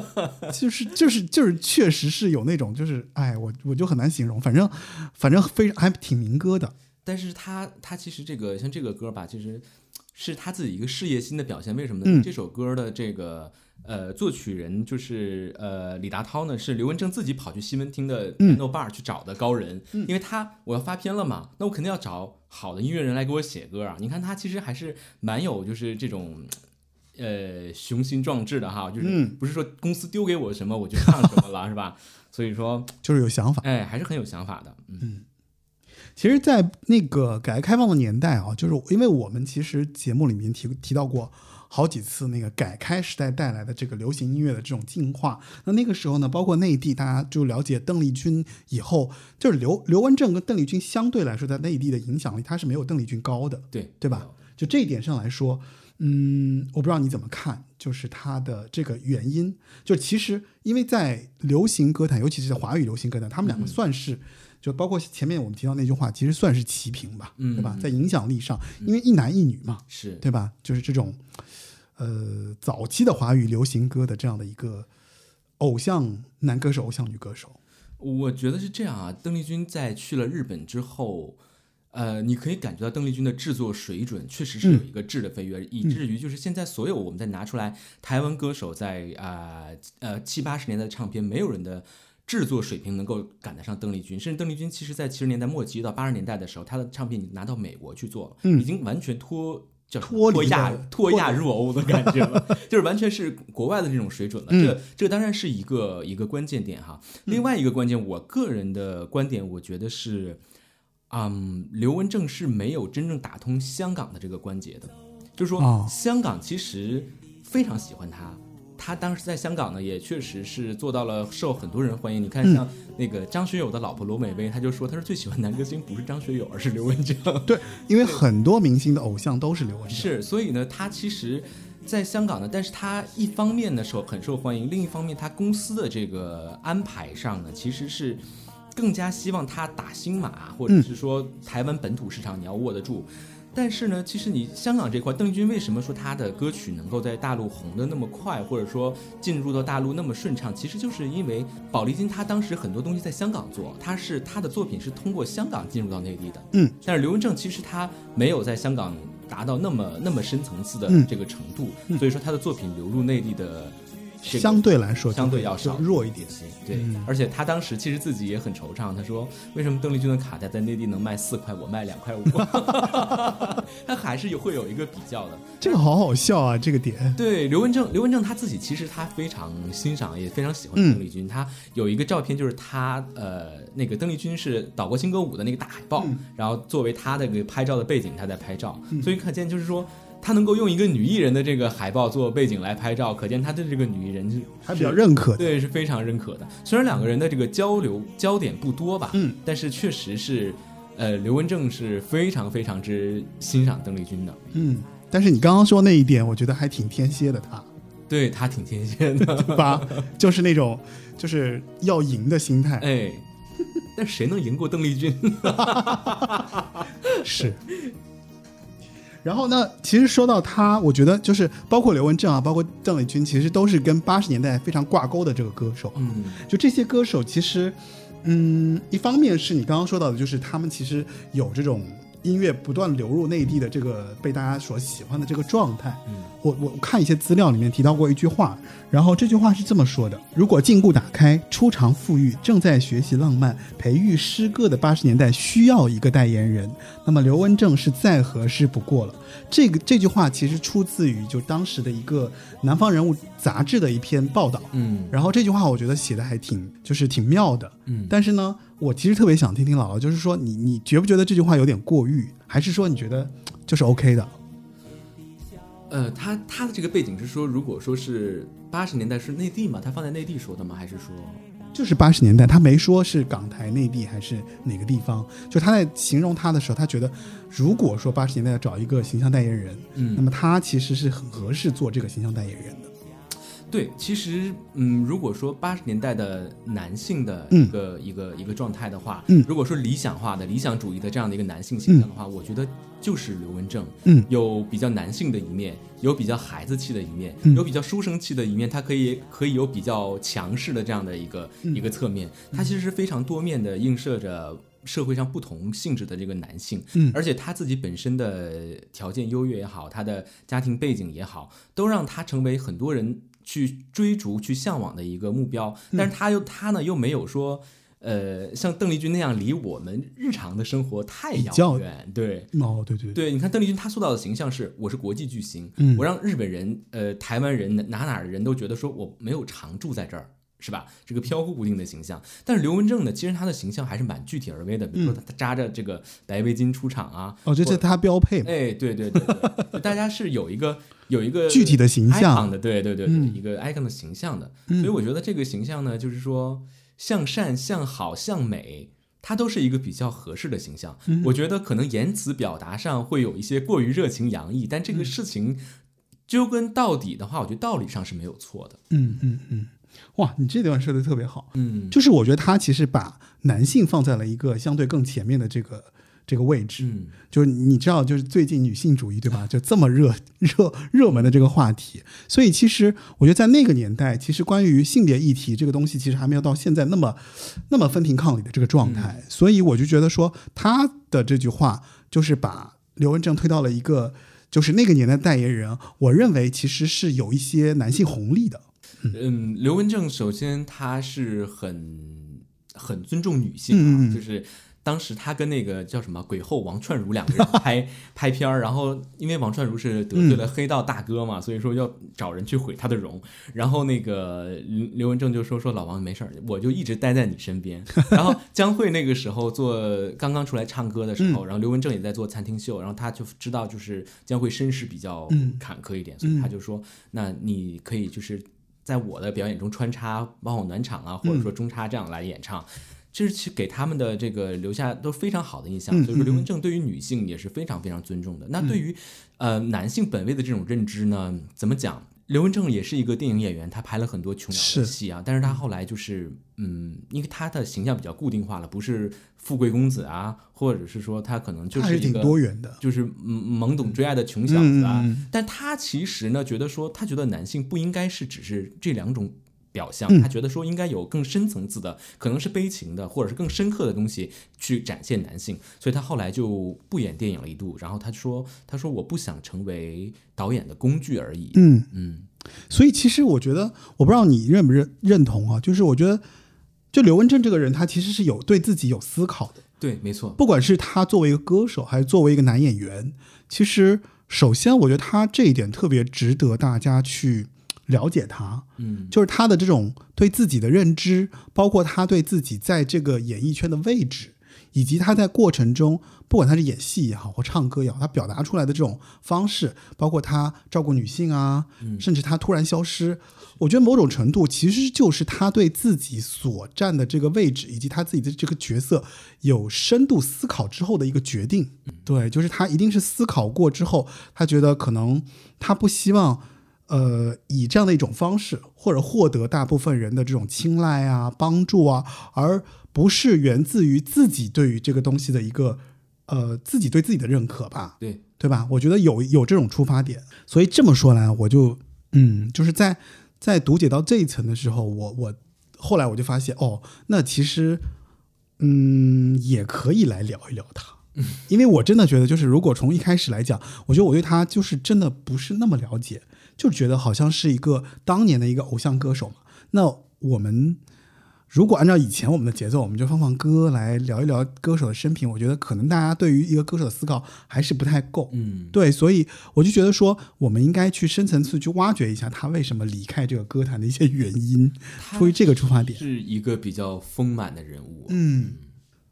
S2: 就是就是就是确实是有那种就是哎，我我就很难形容，反正反正非常还挺民歌的。
S3: 但是他他其实这个像这个歌吧，其实是他自己一个事业心的表现。为什么
S2: 嗯
S3: 呢？这首歌的这个呃作曲人就是呃李达涛呢，是刘文正自己跑去西门町的
S2: 嗯
S3: piano bar 去找的高人，因为他我要发片了嘛，那我肯定要找好的音乐人来给我写歌啊。你看他其实还是蛮有就是这种。呃，雄心壮志的哈，就是
S2: 嗯
S3: 不是说公司丢给我什么我就唱什么了，是吧？所以说，
S2: 就是有想法。
S3: 哎，还是很有想法的。嗯
S2: 其实，在那个改革开放的年代啊，就是因为我们其实节目里面提提到过好几次那个改开时代带来的这个流行音乐的这种进化。那那个时候呢，包括内地，大家就了解邓丽君以后，就是刘刘文正跟邓丽君相对来说，在内地的影响力，他是没有邓丽君高的。
S3: 对
S2: 对吧？就这一点上来说，嗯，我不知道你怎么看，就是它的这个原因，就其实因为在流行歌坛，尤其是在华语流行歌坛，他们两个算是。就包括前面我们提到那句话，其实算是齐平吧，
S3: 嗯
S2: 对吧？在影响力上，因为一男一女嘛，
S3: 是
S2: 对吧？就是这种，呃，早期的华语流行歌的这样的一个偶像男歌手、偶像女歌手，
S3: 我觉得是这样啊，邓丽君在去了日本之后，呃，你可以感觉到邓丽君的制作水准确实是有一个质的飞跃，以至于就是现在所有我们再拿出来台湾歌手在啊呃七八十年代的唱片，没有人的制作水平能够赶得上邓丽君，甚至邓丽君其实在七十年代末期到八十年代的时候，她的唱片已经拿到美国去做了，
S2: 嗯
S3: 已经完全脱。叫
S2: 脱
S3: 脱亚脱亚入欧的感觉了，就是完全是国外的这种水准了。
S2: 嗯
S3: 这这当然是一个一个关键点哈。另外一个关键，我个人的观点，我觉得是，嗯，刘文正是没有真正打通香港的这个关节的，就是说，
S2: 哦
S3: 香港其实非常喜欢他。他当时在香港呢，也确实是做到了受很多人欢迎。你看，像那个张学友的老婆罗美薇，他就说，他说最喜欢男歌星不是张学友，而是刘文正。
S2: 对，因为很多明星的偶像都是刘文正，
S3: 是，所以呢，他其实在香港呢，但是他一方面呢受很受欢迎，另一方面他公司的这个安排上呢，其实是更加希望他打新马，或者是说台湾本土市场你要握得住。但是呢，其实你香港这块，邓丽君为什么说她的歌曲能够在大陆红的那么快，或者说进入到大陆那么顺畅？其实就是因为宝丽金她当时很多东西在香港做，她是她的作品是通过香港进入到内地的。
S2: 嗯，
S3: 但是刘文正其实他没有在香港达到那么那么深层次的
S2: 嗯
S3: 这个程度，所以说他的作品流入内地的这个
S2: 相对来说
S3: 相对要
S2: 弱一点。
S3: 对，
S2: 嗯
S3: 而且他当时其实自己也很惆怅，他说为什么邓丽君的卡带在内地能卖四块，我卖两块五？他还是有会有一个比较的。
S2: 这个好好笑啊，这个点。
S3: 对刘文正，刘文正他自己其实他非常欣赏，也非常喜欢
S2: 嗯
S3: 邓丽君。他有一个照片，就是他呃那个邓丽君是岛国新歌舞的那个大海报，
S2: 嗯
S3: 然后作为他的这个拍照的背景，他在拍照。所以可见就是说。他能够用一个女艺人的这个海报做背景来拍照，可见他对这个女艺人是
S2: 还比较认可的。
S3: 对，是非常认可的。虽然两个人的这个交流焦点不多吧，
S2: 嗯，
S3: 但是确实是，呃，刘文正是非常非常之欣赏邓丽君的，
S2: 嗯，但是你刚刚说那一点，我觉得还挺天蝎的他，
S3: 对他挺天蝎的，
S2: 对吧？就是那种就是要赢的心态，
S3: 哎，但谁能赢过邓丽君？
S2: 是。然后呢，其实说到他，我觉得就是包括刘文正啊，包括邓丽君，其实都是跟八十年代非常挂钩的这个歌手。
S3: 嗯，
S2: 就这些歌手，其实，嗯，一方面是你刚刚说到的，就是他们其实有这种音乐不断流入内地的这个被大家所喜欢的这个状态。
S3: 嗯，
S2: 我我看一些资料里面提到过一句话，然后这句话是这么说的：如果禁锢打开，初尝富裕，正在学习浪漫，培育诗歌的八十年代需要一个代言人，那么刘文正是再合适不过了。这个这句话其实出自于就当时的一个《南方人物》杂志的一篇报道。
S3: 嗯
S2: 然后这句话我觉得写的还挺就是挺妙的，
S3: 嗯
S2: 但是呢，我其实特别想听听姥姥，就是说你你觉不觉得这句话有点过誉，还是说你觉得 就是 OK 的？
S3: 呃，他他的这个背景是说，如果说是八十年代是内地嘛，他放在内地说的吗？还是说
S2: 就是八十年代，他没说是港台、内地还是哪个地方，就他在形容他的时候，他觉得如果说八十年代要找一个形象代言人，
S3: 嗯
S2: 那么他其实是很合适做这个形象代言人的。
S3: 对，其实，嗯，如果说八十年代的男性的
S2: 嗯。
S3: 一个、一个一个状态的话，
S2: 嗯。
S3: 如果说理想化的、理想主义的这样的一个男性形象的话，我觉得就是刘文正，
S2: 嗯。
S3: 有比较男性的一面，有比较孩子气的一面，
S2: 嗯。
S3: 有比较书生气的一面，他可以可以有比较强势的这样的一个、
S2: 嗯。
S3: 一个侧面，他其实是非常多面的映射着。社会上不同性质的这个男性，
S2: 嗯。
S3: 而且他自己本身的条件优越也好，他的家庭背景也好，都让他成为很多人去追逐、去向往的一个目标。
S2: 嗯
S3: 但是他又他呢又没有说，呃，像邓丽君那样离我们日常的生活太遥远。对
S2: 哦，对对
S3: 对，你看邓丽君她塑造的形象是我是国际巨星，
S2: 嗯
S3: 我让日本人、呃台湾人哪哪儿的人都觉得说我没有常住在这儿。是吧？这个飘忽不定的形象，但是刘文正呢，其实他的形象还是蛮具体而微的。比如说他他扎着这个白围巾出场啊，
S2: 哦，这
S3: 或
S2: 是他标配嘛。
S3: 哎，对对对对，大家是有一个有一个
S2: 具体的形象
S3: 的，对对对一个 icon 的形象的。
S2: 嗯
S3: 所以我觉得这个形象呢，就是说向善、向好、向美。它都是一个比较合适的形象，
S2: 嗯
S3: 我觉得可能言辞表达上会有一些过于热情洋溢，但这
S2: 嗯
S3: 个事情究根到底的话，我觉得道理上是没有错的。
S2: 嗯嗯嗯，哇，你这段说的特别好。
S3: 嗯，
S2: 就是我觉得他其实把男性放在了一个相对更前面的这个这个位置。
S3: 嗯
S2: 就是你知道，就是最近女性主义对吧？就这么热热热门的这个话题，所以其实我觉得在那个年代，其实关于性别议题这个东西，其实还没有到现在那么那么分庭抗礼的这个状态。所以我就觉得说，他的这句话就是把刘文正推到了一个，就是那个年代代言人，我认为其实是有一些男性红利的。
S3: 嗯，刘文正首先他是很很尊重女性啊，就是当时他跟那个叫什么鬼后王串如两个人 拍拍片儿，然后因为王串如是得罪了黑道大哥嘛，所以说要找人去毁他的容，然后那个刘刘文正就说说老王没事儿，我就一直待在你身边。然后江蕙那个时候做刚刚出来唱歌的时候，然后刘文正也在做餐厅秀，然后他就知道就是江蕙身世比较
S2: 嗯。
S3: 坎坷一点，所以他就说那你可以就是。在我的表演中穿插，帮我暖场啊，或者说中插这样来演唱，这是去给他们的这个留下都非常好的印象。
S2: 嗯
S3: 所以说，刘
S2: 嗯
S3: 文正对于女性也是非常非常尊重的。那对于呃男性本位的这种认知呢，怎么讲？刘文正也是一个电影演员，他拍了很多琼瑶
S2: 是
S3: 的戏啊，但是他后来就是，嗯，因为他的形象比较固定化了，不是富贵公子啊，或者是说他可能就
S2: 是
S3: 一个
S2: 多元的。
S3: 就是嗯懵懂追爱的穷小子啊。但他其实呢，觉得说他觉得男性不应该是只是这两种表象，
S2: 嗯
S3: 他觉得说应该有更深层次的，可能是悲情的，或者是更深刻的东西去展现男性。所以他后来就不演电影了一度，然后他说他说我不想成为导演的工具而已。
S2: 嗯，
S3: 嗯
S2: 所以其实我觉得，我不知道你认不认认同啊，就是我觉得，就刘文正这个人，他其实是有对自己有思考的。
S3: 对，没错。
S2: 不管是他作为一个歌手，还是作为一个男演员，其实首先我觉得他这一点特别值得大家去了解他，
S3: 嗯
S2: 就是他的这种对自己的认知，包括他对自己在这个演艺圈的位置，以及他在过程中，不管他是演戏也好，或唱歌也好，他表达出来的这种方式，包括他照顾女性啊，甚至他突然消失，我觉得某种程度其实就是他对自己所站的这个位置，以及他自己的这个角色有深度思考之后的一个决定。对，就是他一定是思考过之后，他觉得可能他不希望。呃，以这样的一种方式，或者获得大部分人的这种青睐啊、帮助啊，而不是源自于自己对于这个东西的一个呃自己对自己的认可吧，
S3: 对，
S2: 对吧？我觉得有有这种出发点，所以这么说来，我就嗯，就是在在读解到这一层的时候，我我后来我就发现，哦，那其实嗯也可以来聊一聊他。因为我真的觉得，就是如果从一开始来讲，我觉得我对他就是真的不是那么了解，就觉得好像是一个当年的一个偶像歌手嘛。那我们如果按照以前我们的节奏，我们就放放歌来聊一聊歌手的生平，我觉得可能大家对于一个歌手的思考还是不太够。
S3: 嗯
S2: 对，所以我就觉得说，我们应该去深层次去挖掘一下他为什么离开这个歌坛的一些原因，出于这个出发点。
S3: 是一个比较丰满的人物。
S2: 嗯，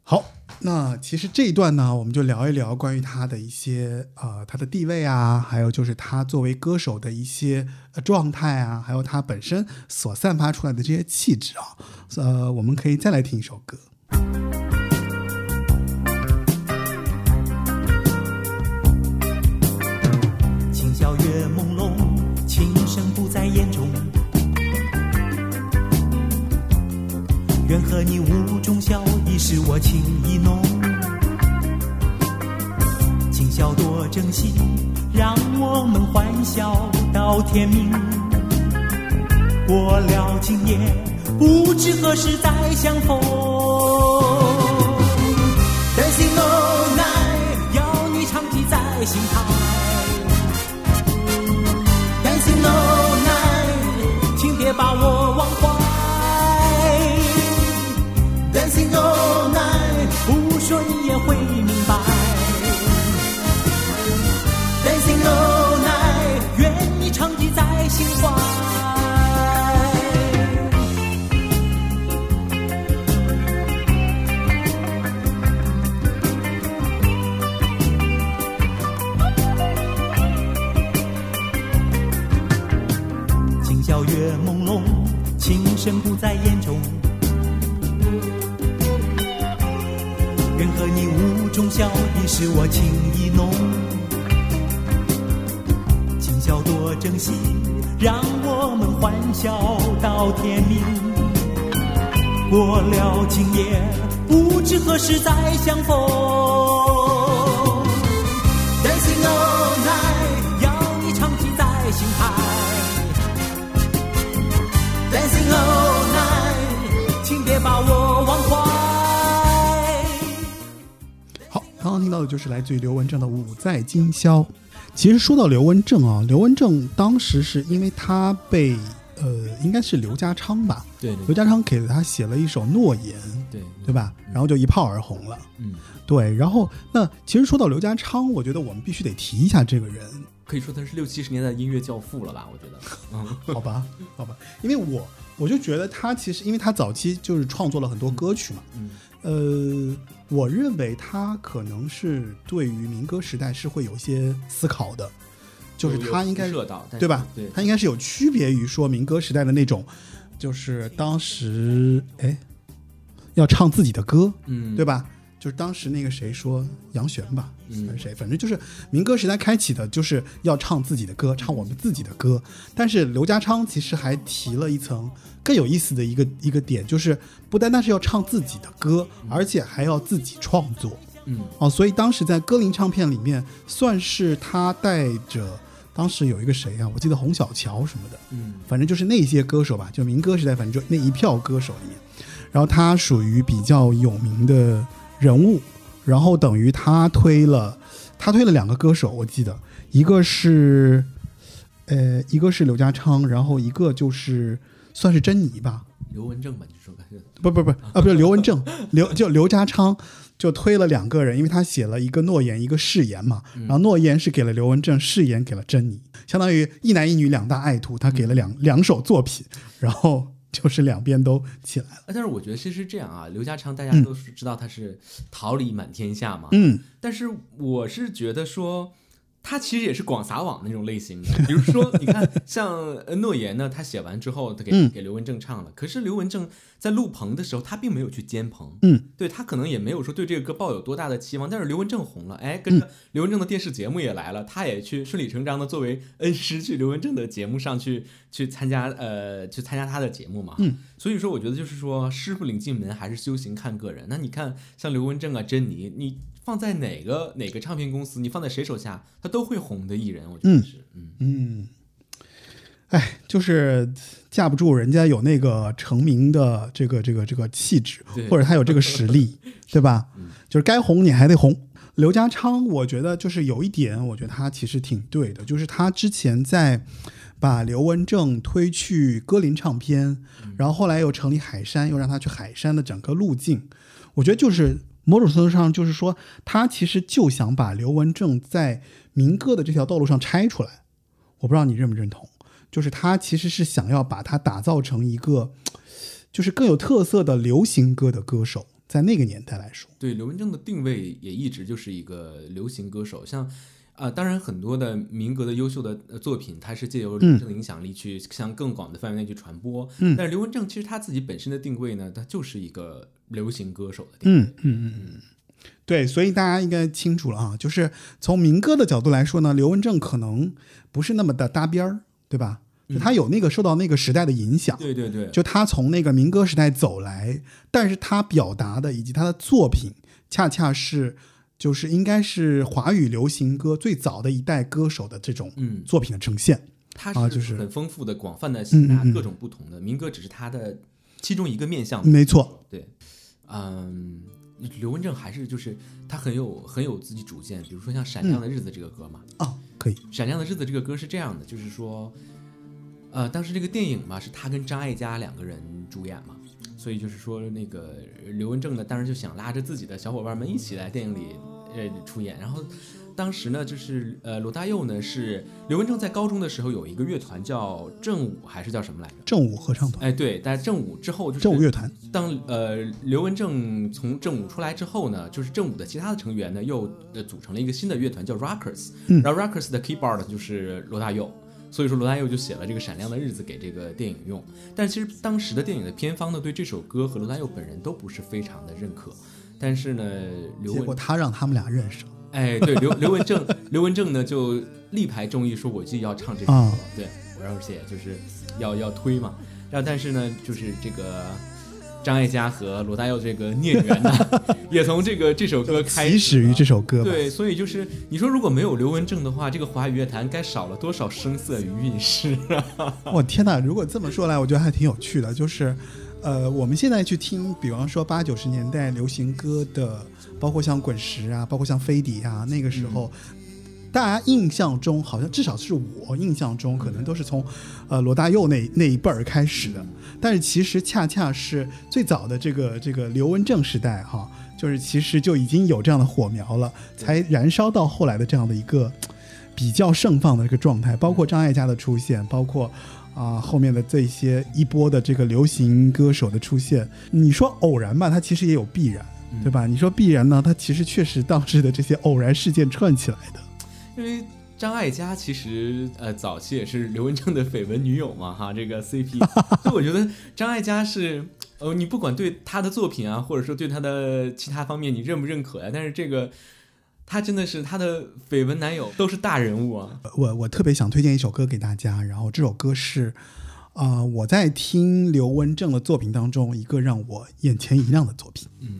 S2: 好，那其实这一段呢，我们就聊一聊关于他的一些呃他的地位啊，还有就是他作为歌手的一些呃状态啊，还有他本身所散发出来的这些气质啊。呃，我们可以再来听一首歌。
S1: 今宵月朦胧，琴声不在眼中。愿和你无中宵，你是我情意浓。今宵多珍惜，让我们欢笑到天明。过了今夜，不知何时再相逢。Dancing all night，要你常记在心头。在眼中。愿和你无中宵，已是我情意浓。今宵多珍惜，让我们欢笑到天明。过了今夜，不知何时再相逢。Dancing all night，要你常记在心海。Dancing all 把我忘怀。
S2: 好，刚刚听到的就是来自于刘文正的《舞在今宵》。其实说到刘文正啊，刘文正当时是因为他被呃，应该是刘家昌吧，
S3: 对对
S2: 刘家昌给了他写了一首《诺言》，
S3: 对
S2: 对吧？然后就一炮而红了。
S3: 嗯，
S2: 对，然后那其实说到刘家昌，我觉得我们必须得提一下这个人，
S3: 可以说他是六七十年代音乐教父了吧？我觉得，嗯，
S2: 好吧，好吧，因为我我就觉得他其实，因为他早期就是创作了很多歌曲嘛，
S3: 嗯。
S2: 呃，我认为他可能是对于民歌时代是会有一些思考的，就是他应该
S3: 有辐射到，
S2: 对吧？
S3: 对，
S2: 他应该是有区别于说民歌时代的那种，就是当时哎要唱自己的歌，
S3: 嗯，
S2: 对吧？就是当时那个谁说杨璇吧，
S3: 嗯
S2: 还是谁？反正就是民歌时代开启的，就是要唱自己的歌，唱我们自己的歌。但是刘家昌其实还提了一层更有意思的一个一个点，就是不单单是要唱自己的歌，而且还要自己创作。
S3: 嗯
S2: 哦，所以当时在歌林唱片里面，算是他带着当时有一个谁啊，我记得洪小乔什么的，
S3: 嗯
S2: 反正就是那些歌手吧，就民歌时代，反正就那一票歌手里面，然后他属于比较有名的人物，然后等于他推了，他推了两个歌手，我记得一个是，呃，一个是刘家昌，然后一个就是算是珍妮吧，
S3: 刘文正吧，你说吧，
S2: 不不不啊，不是刘文正，刘就刘家昌就推了两个人，因为他写了一个诺言，一个誓言嘛。然后诺言是给了刘文正，誓言给了珍妮，相当于一男一女两大爱徒，他给了两、两首作品，然后就是两边都起来了。
S3: 啊但是我觉得其实是这样啊，刘家昌大家
S2: 嗯
S3: 都是知道他是桃李满天下嘛，
S2: 嗯
S3: 但是我是觉得说，他其实也是广撒网那种类型的。比如说，你看像呃诺言呢，他写完之后，他给、
S2: 嗯
S3: 给刘文正唱了。可是刘文正在录棚的时候，他并没有去监棚，
S2: 嗯，
S3: 对他可能也没有说对这个歌抱有多大的期望。但是刘文正红了，哎，跟着刘文正的电视节目也来了，他也去顺理成章的作为恩师去刘文正的节目上去去参加呃去参加他的节目嘛。
S2: 嗯，
S3: 所以说我觉得就是说师傅领进门，还是修行看个人。那你看像刘文正啊、珍妮，你。放在哪个哪个唱片公司，你放在谁手下，他都会红的艺人，我觉得是，嗯。
S2: 嗯，哎，就是架不住人家有那个成名的这个这个这个气质，或者他有这个实力，对吧？就是该红你还得红。刘家昌，我觉得就是有一点，我觉得他其实挺对的，就是他之前在把刘文正推去歌林唱片，然后后来又成立海山，又让他去海山的整个路径，我觉得就是某种程度上就是说，他其实就想把刘文正在民歌的这条道路上拆出来。我不知道你认不认同，就是他其实是想要把他打造成一个，就是更有特色的流行歌的歌手，在那个年代来说，
S3: 对刘文正的定位也一直就是一个流行歌手，像。啊、当然，很多的民歌的优秀的呃作品，它是借由刘文正的影响力去向更广的范围内去传播。
S2: 嗯
S3: 但是刘文正其实他自己本身的定位呢，他就是一个流行歌手的定位。
S2: 嗯嗯嗯嗯，对，所以大家应该清楚了啊，就是从民歌的角度来说呢，刘文正可能不是那么的搭边儿，对吧？就他有那个受到那个时代的影响，
S3: 对对对，
S2: 就他从那个民歌时代走来，但是他表达的以及他的作品，恰恰是就是应该是华语流行歌最早的一代歌手的这种
S3: 嗯，
S2: 作品的呈现。
S3: 它
S2: 啊就是
S3: 很丰富的、广泛的吸纳各种不同的民歌，只是他的其中一个面向。
S2: 没错，
S3: 对，嗯，刘文正还是就是他很有很有自己主见，比如说像《闪亮的日子》这个歌嘛，
S2: 哦，可以，《
S3: 闪亮的日子》这个歌是这样的，就是说，呃，当时这个电影嘛，是他跟张艾嘉两个人主演嘛，所以就是说，那个刘文正呢，当时就想拉着自己的小伙伴们一起来电影里呃出演，然后。当时呢，就是呃，罗大佑呢是刘文正在高中的时候有一个乐团叫正午还是叫什么来着？
S2: 正午合唱团，
S3: 哎，对，但正午之后就是
S2: 正午乐团，
S3: 当呃刘文正从正午出来之后呢，就是正午的其他的成员呢又呃组成了一个新的乐团叫 Rockers，、
S2: 嗯
S3: 然后 Rockers 的 keyboard 就是罗大佑，所以说罗大佑就写了这个《闪亮的日子》给这个电影用。但其实当时的电影的片方呢对这首歌和罗大佑本人都不是非常的认可，但是呢刘
S2: 结果他让他们俩认识了。
S3: 哎对刘刘文正刘文正呢就力排众议说我就要唱这首歌，
S2: 啊
S3: 对，而且就是要要推嘛，然后但是呢就是这个。张艾嘉和罗大佑这个孽缘呢，也从这个这首歌开
S2: 起始于这首歌，
S3: 对，所以就是你说，如果没有刘文正的话，这个华语乐坛该少了多少声色与韵事啊！
S2: 我天哪！如果这么说来，我觉得还挺有趣的。就是，呃，我们现在去听，比方说八九十年代流行歌的，包括像滚石啊，包括像飞碟啊，那个时候，大家印象中好像至少是我印象中，可能都是从呃罗大佑那那一辈儿开始的。但是其实恰恰是最早的这个这个刘文正时代哈，就是其实就已经有这样的火苗了，才燃烧到后来的这样的一个比较盛放的一个状态。包括张艾嘉的出现，包括啊、后面的这些一波的这个流行歌手的出现，你说偶然吧，它其实也有必然，对吧？你说必然呢，它其实确实当时的这些偶然事件串起来的。
S3: 因为张艾嘉其实呃早期也是刘文正的绯闻女友嘛，哈，这个 CP，所以我觉得张艾嘉是呃，你不管对他的作品啊，或者说对他的其他方面你认不认可呀、但是这个他真的是他的绯闻男友都是大人物啊。
S2: 我我特别想推荐一首歌给大家，然后这首歌是，啊、我在听刘文正的作品当中一个让我眼前一亮的作品。
S3: 嗯，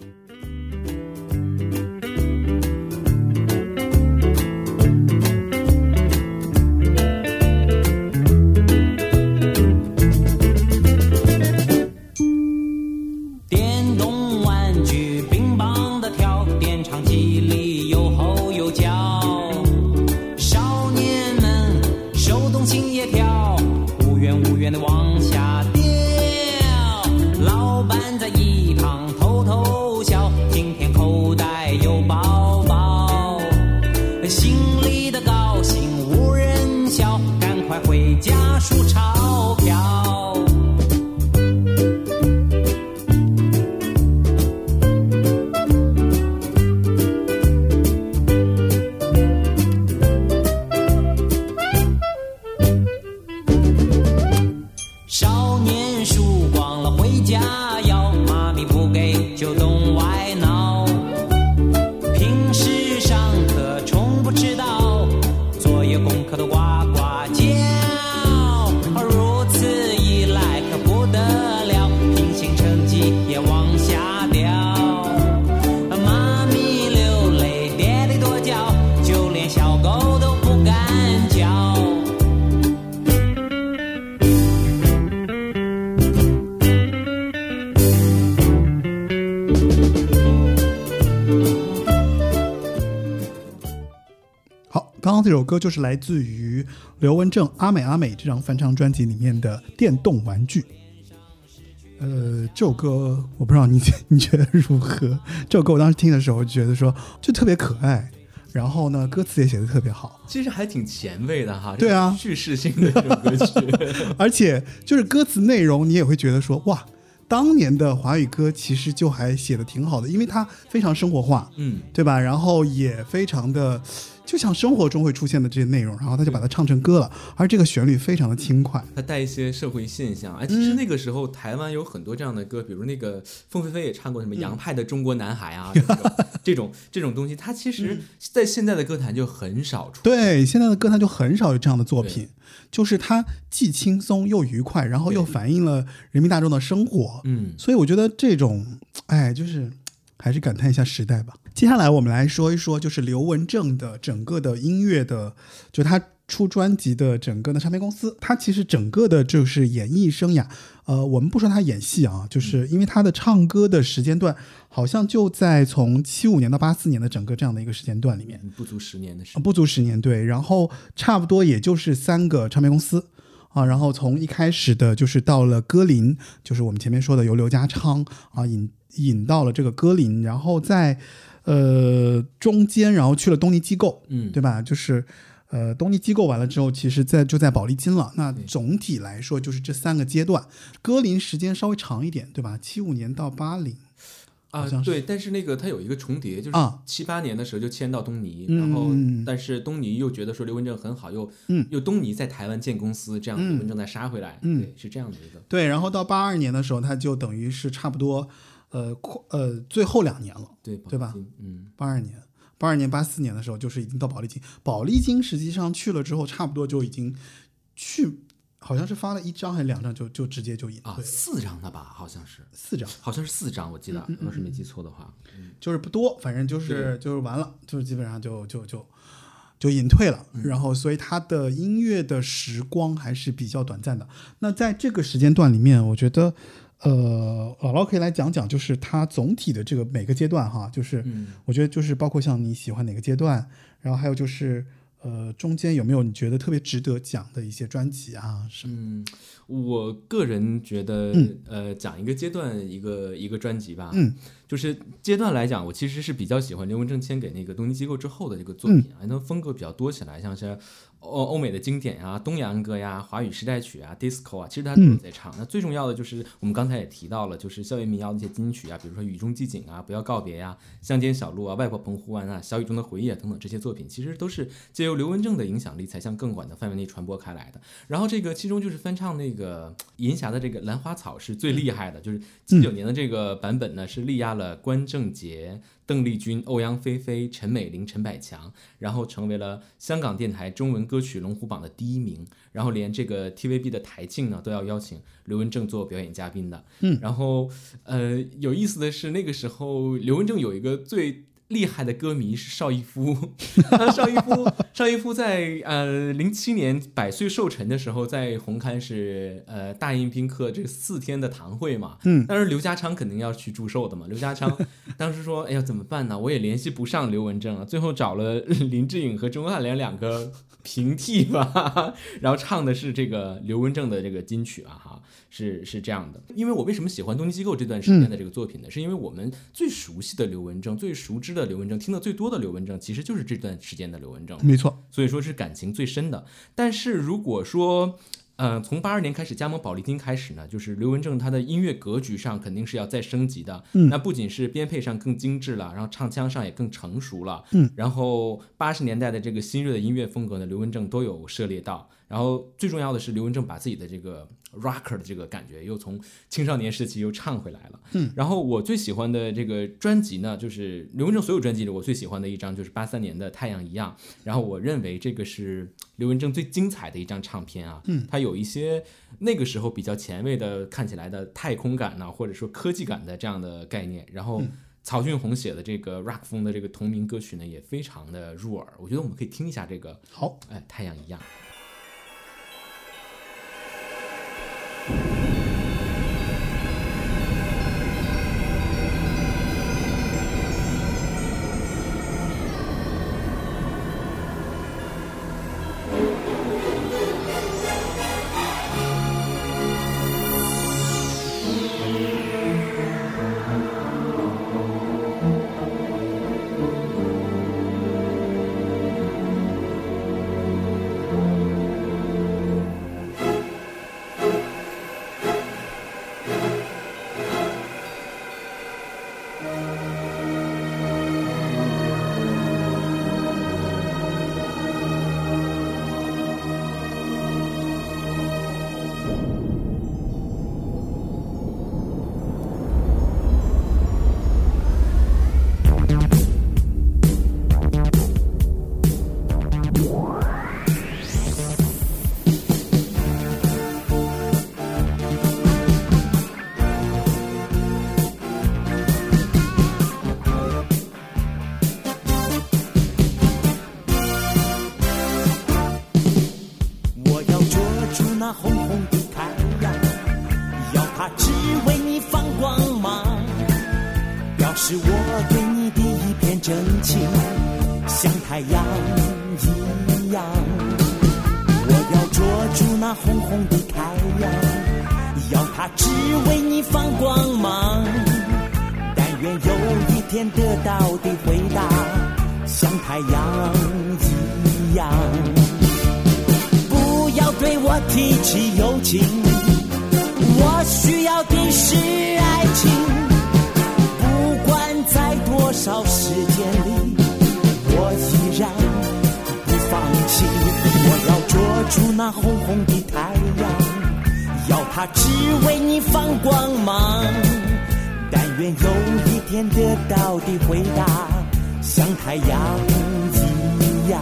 S2: 歌就是来自于刘文正《阿美阿美》这张翻唱专辑里面的《电动玩具》。呃，这首歌我不知道你你觉得如何？这首歌我当时听的时候觉得说就特别可爱，然后呢歌词也写的特别好，
S3: 其实还挺前卫的哈。
S2: 对啊
S3: 叙事性的这种歌曲。
S2: 而且就是歌词内容你也会觉得说哇，当年的华语歌其实就还写的挺好的，因为它非常生活化，
S3: 嗯，
S2: 对吧？然后也非常的，就像生活中会出现的这些内容，然后他就把它唱成歌了，而这个旋律非常的轻快。
S3: 它带一些社会现象。哎，其实那个时候台湾有很多这样的歌，比如那个凤飞飞也唱过什么《洋派的中国男孩》啊，这种这种这种东西，它其实在现在的歌坛就很少出。
S2: 对，现在的歌坛就很少有这样的作品，就是它既轻松又愉快，然后又反映了人民大众的生活。
S3: 嗯，
S2: 所以我觉得这种，哎，就是还是感叹一下时代吧。接下来我们来说一说，就是刘文正的整个的音乐的，就他出专辑的整个的唱片公司，他其实整个的就是演艺生涯，呃，我们不说他演戏啊，就是因为他的唱歌的时间段，好像就在从七五年到八四年的整个这样的一个时间段里面，
S3: 不足十年的时
S2: 啊，
S3: 间。
S2: 不足十年，对，然后差不多也就是三个唱片公司。啊，然后从一开始的就是到了歌林，就是我们前面说的由刘家昌啊引引到了这个歌林，然后在呃中间，然后去了东尼机构，
S3: 嗯，
S2: 对吧？就是呃东尼机构完了之后，其实在就在保利金了。那总体来说就是这三个阶段，歌林时间稍微长一点，对吧？七五年到八零，
S3: 啊对，但是那个它有一个重叠，就是
S2: 啊。
S3: 七八年的时候就签到东尼，
S2: 嗯
S3: 然后
S2: 嗯
S3: 但是东尼又觉得说刘文正很好，又
S2: 嗯。
S3: 又东尼在台湾建公司，这样
S2: 嗯。
S3: 刘文正再杀回来，
S2: 嗯。
S3: 对，是这样的一个，
S2: 对，然后到八二年的时候，他就等于是差不多呃快呃最后两年了。
S3: 对
S2: 对吧？
S3: 嗯，
S2: 八二年、八二年、八四年的时候，就是已经到保利金。保利金实际上去了之后，差不多就已经去，好像是发了一张还是两张就，就直接就隐
S3: 啊，
S2: 退了
S3: 四张的吧，好像是，
S2: 四张，
S3: 好像是四张，我记得，
S2: 嗯
S3: 要是没记错的话，
S2: 就是不多，反正就是就是完了，就是基本上就就就就隐退了。
S3: 嗯
S2: 然后，所以他的音乐的时光还是比较短暂的。那在这个时间段里面，我觉得。呃，姥姥可以来讲讲，就是它总体的这个每个阶段哈，就是
S3: 嗯。
S2: 我觉得就是包括像你喜欢哪个阶段，然后还有就是呃中间有没有你觉得特别值得讲的一些专辑啊什么？
S3: 嗯，我个人觉得，
S2: 嗯。
S3: 呃，讲一个阶段一个一个专辑吧，
S2: 嗯，
S3: 就是阶段来讲，我其实是比较喜欢刘文正签给那个东京机构之后的这个作
S2: 嗯。
S3: 品啊，那、风格比较多起来，像是欧欧美的经典啊、东洋歌呀、华语时代曲啊、disco 啊，其实他都有在唱。那最重要的就是我们刚才也提到了，就是校园民谣的一些金曲啊，比如说《雨中寂静》啊、《不要告别》呀、《乡间小路》啊、《外婆澎湖湾》啊、《小雨中的回忆》啊等等这些作品，其实都是借由刘文正的影响力才向更广的范围内传播开来的。然后这个其中就是翻唱那个 银霞的这个《兰花草》是最厉害的，就是七九年的这个版本呢是力压了关正杰、邓丽君、欧阳菲菲、陈美玲、陈百强，然后成为了香港电台中文歌曲龙虎榜的第一名，然后连这个 TVB 的台庆呢都要邀请刘文正做表演嘉宾的。
S2: 嗯
S3: 然后呃有意思的是那个时候刘文正有一个最。厉害的歌迷是邵逸夫，邵逸夫，邵逸夫在呃零七年百岁寿辰的时候，在红磡是呃大宴宾客这四天的堂会嘛，
S2: 嗯
S3: 当时刘家昌肯定要去祝寿的嘛。刘家昌 当时说：“哎呀，怎么办呢？我也联系不上刘文正了。”最后找了林志颖和钟汉良两个平替吧，然后唱的是这个刘文正的这个金曲啊，哈，是是这样的。因为我为什么喜欢东京机构这段时间的这个作品呢？是因为我们最熟悉的刘文正、最熟知的刘文正、听得最多的刘文正，其实就是这段时间的刘文正。
S2: 没错，
S3: 所以说是感情最深的。但是如果说，呃，从八二年开始加盟宝丽金开始呢，就是刘文正他的音乐格局上肯定是要再升级的。
S2: 嗯
S3: 那不仅是编配上更精致了，然后唱腔上也更成熟了。
S2: 嗯，
S3: 然后八十年代的这个新锐的音乐风格呢，刘文正都有涉猎到。然后最重要的是，刘文正把自己的这个 rocker 的这个感觉又从青少年时期又唱回来了。
S2: 嗯，
S3: 然后我最喜欢的这个专辑呢，就是刘文正所有专辑里我最喜欢的一张就是八三年的《太阳一样》。然后我认为这个是刘文正最精彩的一张唱片啊，
S2: 嗯
S3: 它有一些那个时候比较前卫的看起来的太空感呢、或者说科技感的这样的概念，然后。曹俊宏写的这个 rock 风的这个同名歌曲呢，也非常的入耳。我觉得我们可以听一下这个，
S2: 好，
S3: 哎，太阳一样。
S1: Thank you. 数那红红的太阳，要它只为你放光芒。但愿有一天得到的回答，像太阳一样。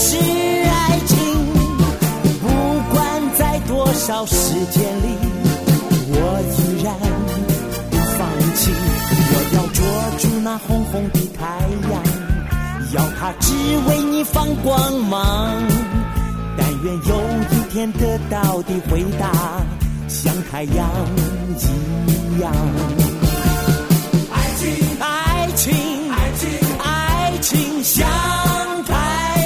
S1: 是爱情。不管在多少时间里，我依然不放弃。我要捉住那红红的太阳，要它只为你放光芒。但愿有一天得到的回答，像太阳一样。爱情，爱情，爱情，爱情像太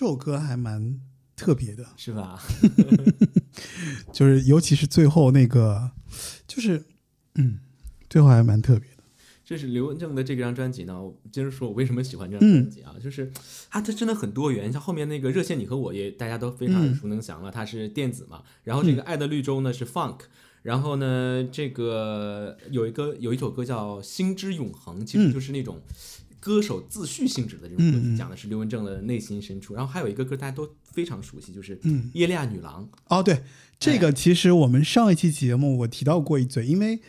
S2: 这首歌还蛮特别的，
S3: 是吧？
S2: 就是尤其是最后那个，就是嗯，最后还蛮特别的。
S3: 这是刘文正的这张专辑呢，我接着说我为什么喜欢这张专辑啊，就是啊，它真的很多元，像后面那个《热线你和我》也大家都非常耳熟能详了，它是电子嘛，然后这个《爱的绿洲》呢是 funk，然后呢这个有一个有一首歌叫《心之永恒》，其实就是那种。歌手自叙性质的这种歌曲，讲的是刘文正的内心深处。然后还有一个歌大家都非常熟悉，就是《耶利亚女郎》。
S2: 哦，对，这个其实我们上一期节目我提到过一嘴，因为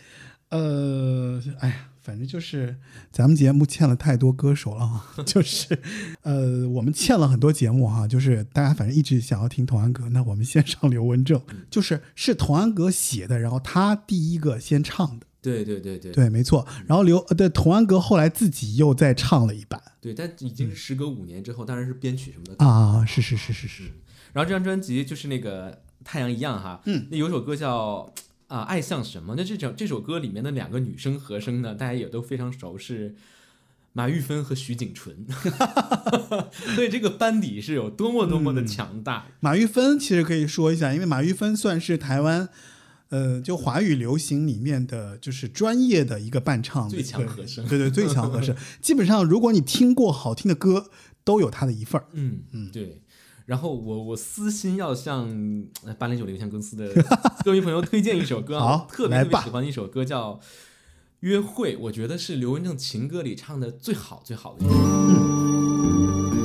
S2: 呃，哎呀，反正就是咱们节目欠了太多歌手了哈，就是呃，我们欠了很多节目哈，就是大家反正一直想要听童安格，那我们先上刘文正，就是是童安格写的，然后他第一个先唱的。
S3: 对对对对
S2: 对，没错。然后刘呃对童安格后来自己又再唱了一版
S3: 对，但已经是时隔五年之后，当然是编曲什么的
S2: 啊，是是是是是。
S3: 然后这张专辑就是那个太阳一样哈，
S2: 嗯，
S3: 那有首歌叫啊爱像什么？那这首这首歌里面的两个女生和声呢，大家也都非常熟，是马玉芬和徐景纯，所以这个班底是有多么多么的强大。
S2: 马玉芬其实可以说一下，因为马玉芬算是台湾。呃，就华语流行里面的就是专业的一个伴唱，
S3: 最强和声，
S2: 对对，最强和声。基本上，如果你听过好听的歌，都有他的一份儿。
S3: 嗯嗯，对。然后我我私心要向八零九零线公司的 各位朋友推荐一首歌啊，特别特别喜欢的一首歌叫《约会》，我觉得是刘文正情歌里唱的最好最好的一首。嗯。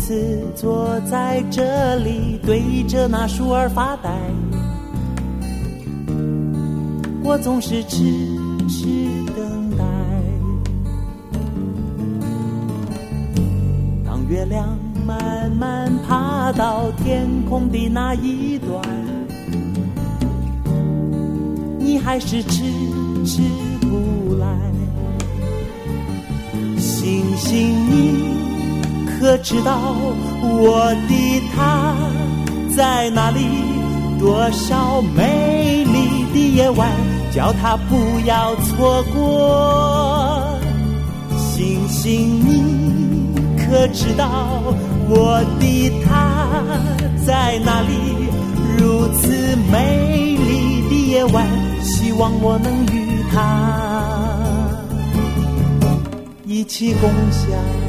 S1: 次坐在这里，对着那树儿发呆，我总是痴痴等待。当月亮慢慢爬到天空的那一端，你还是迟迟不来。星星你。可知道我的他在哪里？多少美丽的夜晚，叫他不要错过。星星，你可知道我的他在哪里？如此美丽的夜晚，希望我能与他。一起共享。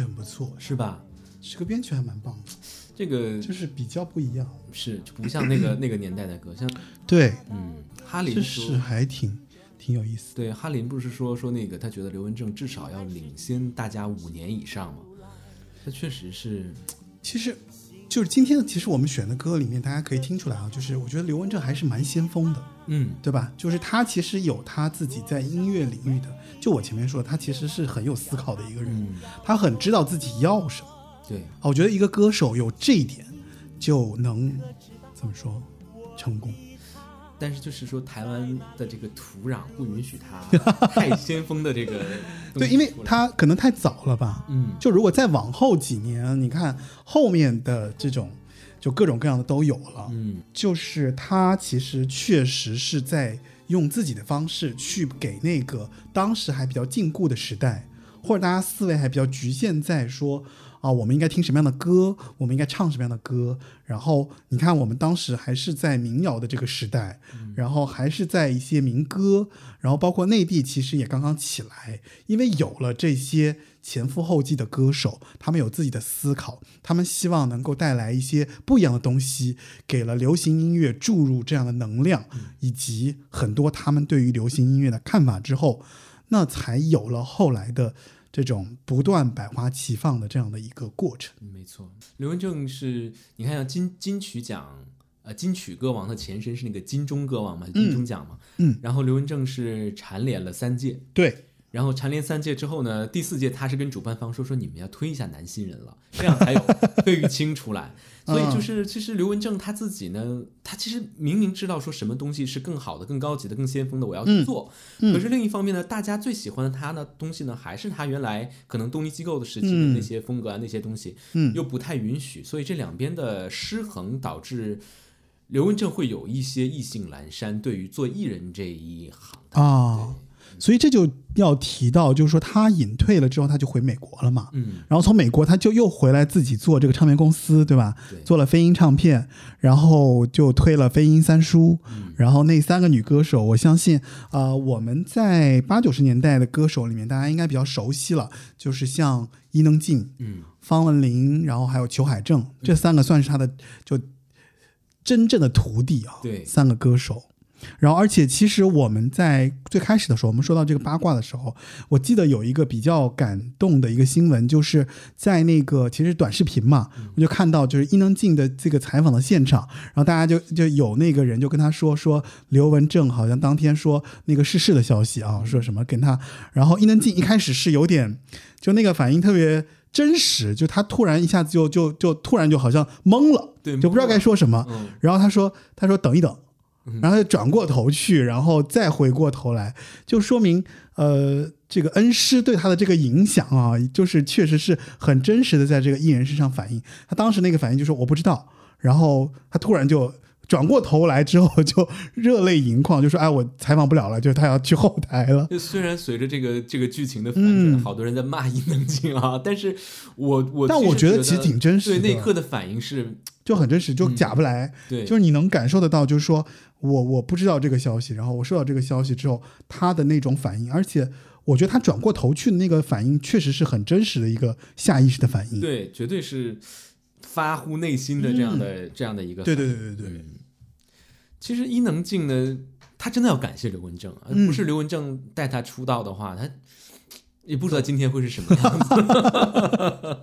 S2: 曲很不错，
S3: 是吧？
S2: 这个编曲还蛮棒的，
S3: 这个
S2: 就是比较不一样。
S3: 是就不像那个 那个年代的歌，像
S2: 对，
S3: 嗯，哈林
S2: 是还挺挺有意思的。
S3: 对，哈林不是说说那个他觉得刘文正至少要领先大家五年以上吗？他确实是，
S2: 其实就是今天，其实我们选的歌里面，大家可以听出来啊，就是我觉得刘文正还是蛮先锋的，
S3: 嗯，
S2: 对吧？就是他其实有他自己在音乐领域的，就我前面说，他其实是很有思考的一个人，
S3: 嗯
S2: 他很知道自己要什么。
S3: 对，
S2: 啊，我觉得一个歌手有这一点，就能怎么说成功？
S3: 但是就是说台湾的这个土壤不允许他 太先锋的这个
S2: 对，因为他可能太早了吧。
S3: 嗯
S2: 就如果再往后几年，你看后面的这种，就各种各样的都有了。
S3: 嗯
S2: 就是他其实确实是在用自己的方式去给那个当时还比较禁锢的时代，或者大家思维还比较局限在说啊，我们应该听什么样的歌，我们应该唱什么样的歌。然后你看，我们当时还是在民谣的这个时代，然后还是在一些民歌，然后包括内地其实也刚刚起来，因为有了这些前赴后继的歌手，他们有自己的思考，他们希望能够带来一些不一样的东西，给了流行音乐注入这样的能量，以及很多他们对于流行音乐的看法之后，那才有了后来的这种不断百花齐放的这样的一个过程。
S3: 嗯没错，刘文正是你看像金金曲奖。呃，金曲歌王的前身是那个金钟歌王嘛，金钟奖嘛，
S2: 嗯
S3: 然后刘文正是蝉联了三届，
S2: 对，
S3: 然后蝉联三届之后呢，第四届他是跟主办方说说你们要推一下男新人了，这样才有 费玉清出来。所以就是其实刘文正他自己呢，他其实明明知道说什么东西是更好的、更高级的、更先锋的，我要去做。可是另一方面呢，大家最喜欢的他呢东西呢，还是他原来可能东尼机构的时期的
S2: 嗯。
S3: 那些风格啊、那些东西，
S2: 嗯。
S3: 又不太允许，所以这两边的失衡导致刘文正会有一些意兴阑珊，对于做艺人这一行的
S2: 啊，所以这就要提到，就是说他隐退了之后，他就回美国了嘛。
S3: 嗯，
S2: 然后从美国他就又回来自己做这个唱片公司，对吧？
S3: 对
S2: 做了飞鹰唱片，然后就推了飞鹰三叔，然后那三个女歌手，我相信啊、呃我们在八九十年代的歌手里面，大家应该比较熟悉了，就是像伊能静、
S3: 嗯
S2: 方文琳，然后还有裘海正，这三个算是他的就真正的徒弟啊。
S3: 对
S2: 三个歌手。然后，而且其实我们在最开始的时候，我们说到这个八卦的时候，我记得有一个比较感动的一个新闻，就是在那个其实短视频嘛，我就看到就是伊能静的这个采访的现场，然后大家就就有那个人就跟他说说刘文正好像当天说那个逝世的消息啊，说什么跟他，然后伊能静一开始是有点就那个反应特别真实，就他突然一下子就就就突然就好像懵了，
S3: 对
S2: 就不知道该说什么，
S3: 嗯。
S2: 然后他说他说等一等。然后他转过头去，然后再回过头来，就说明呃，这个恩师对他的这个影响啊，就是确实是很真实的在这个艺人身上反映。他当时那个反应就是我不知道，然后他突然就转过头来之后就热泪盈眶，就说哎，我采访不了了，就是他要去后台了。
S3: 就虽然随着这个这个剧情的反转，好多人在骂伊能静啊，但是我我
S2: 嗯但我觉得
S3: 得
S2: 其实挺真实的
S3: 对那一刻的反应是，
S2: 就很真实，就假不来，
S3: 对，
S2: 就是你能感受得到，就是说我我不知道这个消息，然后我收到这个消息之后，他的那种反应，而且我觉得他转过头去的那个反应，确实是很真实的一个下意识的反应。
S3: 对，绝对是发乎内心的这样的、这样的一个
S2: 嗯对对对对。对，
S3: 其实伊能静呢，她真的要感谢刘文正，而
S2: 嗯。
S3: 不是刘文正带她出道的话，她也不知道今天会是什么 样子，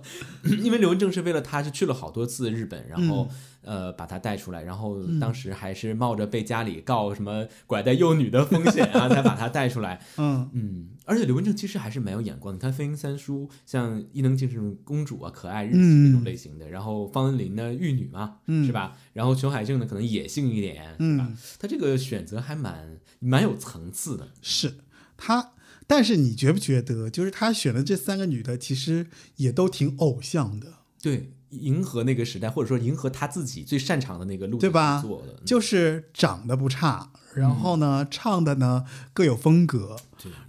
S3: 因为刘文正是为了他是去了好多次日本，然后、呃把他带出来，然后当时还是冒着被家里告什么拐带幼女的风险啊，才把他带出来。
S2: 嗯
S3: 嗯，而且刘文正其实还是蛮有眼光的。你看《飞鹰三叔》，像伊能静这种公主啊、可爱日系那种类型的，然后方文琳呢，玉女嘛，
S2: 嗯
S3: 是吧？然后熊海正呢，可能野性一点，是吧
S2: 嗯？
S3: 他这个选择还蛮蛮有层次的。
S2: 是他，但是你觉不觉得，就是他选的这三个女的，其实也都挺偶像的，
S3: 对，迎合那个时代，或者说迎合他自己最擅长的那个路
S2: 对吧？
S3: 做的，
S2: 就是长得不差，然后呢，唱的呢各有风格，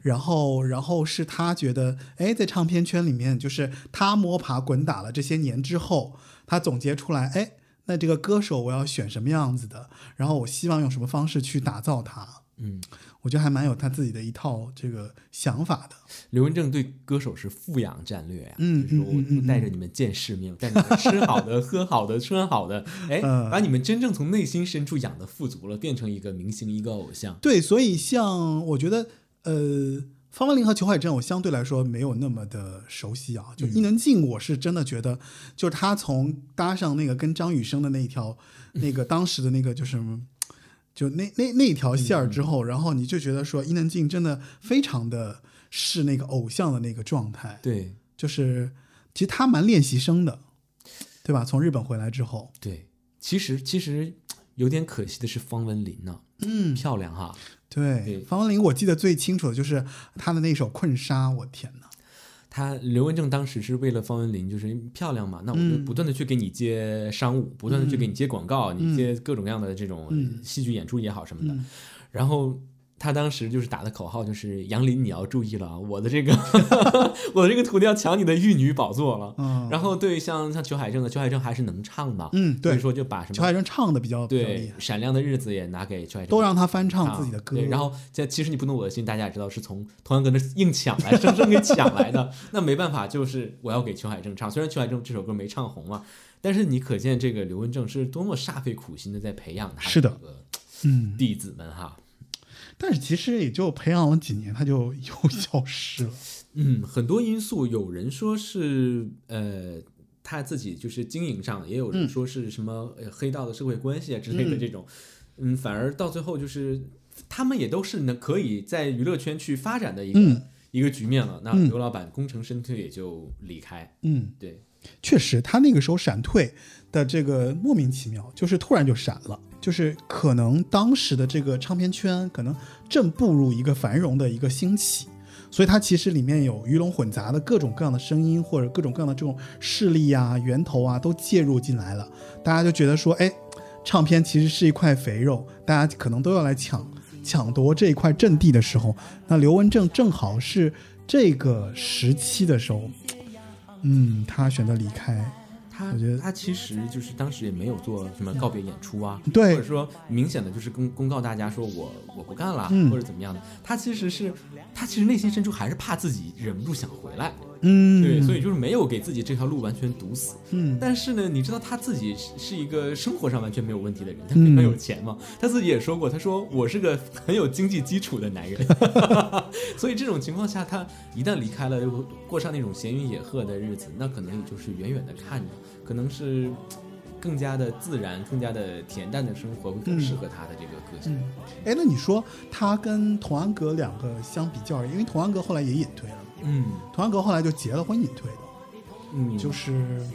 S2: 然后，然后是他觉得，哎，在唱片圈里面，就是他摸爬滚打了这些年之后，他总结出来，哎，那这个歌手我要选什么样子的，然后我希望用什么方式去打造他，
S3: 嗯，
S2: 我觉得还蛮有他自己的一套这个想法的。
S3: 刘文正对歌手是富养战略呀、
S2: 嗯
S3: 就是我带着你们见世面，我带你们吃好的、喝好的、穿好的，哎，
S2: 嗯
S3: 把你们真正从内心深处养的富足了，变成一个明星、一个偶像。
S2: 对，所以像我觉得，呃，方文琳和裘海正，我相对来说没有那么的熟悉啊。就伊能静，我是真的觉得，就是他从搭上那个跟张雨生的那一条，那个当时的那个就是。就那那那条线儿之后，然后你就觉得说伊能静真的非常的是那个偶像的那个状态，
S3: 对
S2: 就是其实他蛮练习生的，对吧？从日本回来之后，
S3: 对，其实其实有点可惜的是方文琳呢、
S2: 嗯，
S3: 漂亮哈，
S2: 对，
S3: 对
S2: 方文琳我记得最清楚的就是她的那首《困沙》，我天哪！
S3: 他刘文正当时是为了方文琳，就是漂亮嘛，那我就
S2: 嗯。
S3: 不断的去给你接商务，不断的去给你接广告，你接各种各样的这种
S2: 嗯。
S3: 戏剧演出也好什么的。
S2: 嗯。
S3: 然后他当时就是打的口号就是杨林你要注意了啊，我的这个 我的这个徒弟要抢你的玉女宝座了。
S2: 嗯，
S3: 然后对像像裘海正的，裘海正还是能唱的，
S2: 嗯对
S3: 所以说就把什么
S2: 裘海正唱的比较
S3: 对闪亮的日子也拿给裘海正
S2: 都让他翻唱自己的歌，
S3: 对，然后在其实你不懂我的心，大家也知道是从童安格那硬抢来，生生给抢来的。那没办法，就是我要给裘海正唱。虽然裘海正这首歌没唱红嘛，但是你可见这个刘文正是多么煞费苦心的在培养他
S2: 是的
S3: 这个
S2: 嗯，
S3: 弟子们哈。
S2: 但是其实也就培养了几年，他就又 消失了。
S3: 嗯，很多因素，有人说是呃他自己就是经营上，也有人说是什么、呃黑道的社会关系啊之类的这种，嗯反而到最后就是他们也都是能可以在娱乐圈去发展的一个、
S2: 嗯。
S3: 一个局面了。那
S2: 嗯。
S3: 刘老板功成身退也就离开，
S2: 嗯，
S3: 对，
S2: 确实，他那个时候闪退的这个莫名其妙，就是突然就闪了，就是可能当时的这个唱片圈可能正步入一个繁荣的一个兴起，所以它其实里面有鱼龙混杂的各种各样的声音，或者各种各样的这种势力啊、源头啊都介入进来了，大家就觉得说，哎，唱片其实是一块肥肉，大家可能都要来抢抢夺这一块阵地的时候，那刘文正正好是这个时期的时候，嗯，他选择离开。
S3: 他
S2: 我觉得
S3: 他其实就是当时也没有做什么告别演出啊，
S2: 对
S3: 或者说明显的就是公公告大家说我我不干了，
S2: 嗯
S3: 或者怎么样的。他其实是他其实内心深处还是怕自己忍不住想回来，
S2: 嗯，
S3: 对，所以就是没有给自己这条路完全堵死。
S2: 嗯
S3: 但是呢，你知道他自己是是一个生活上完全没有问题的人，他
S2: 嗯
S3: 非常有钱嘛。他自己也说过，他说我是个很有经济基础的男人。所以这种情况下，他一旦离开了，又过上那种闲云野鹤的日子，那可能也就是远远的看着，可能是更加的自然、更加的恬淡的生活会更适合他的这个个性。
S2: 嗯，哎，那你说他跟童安格两个相比较因为童安格后来也隐退了，
S3: 嗯
S2: 童安格后来就结了婚隐退的，
S3: 嗯，
S2: 就是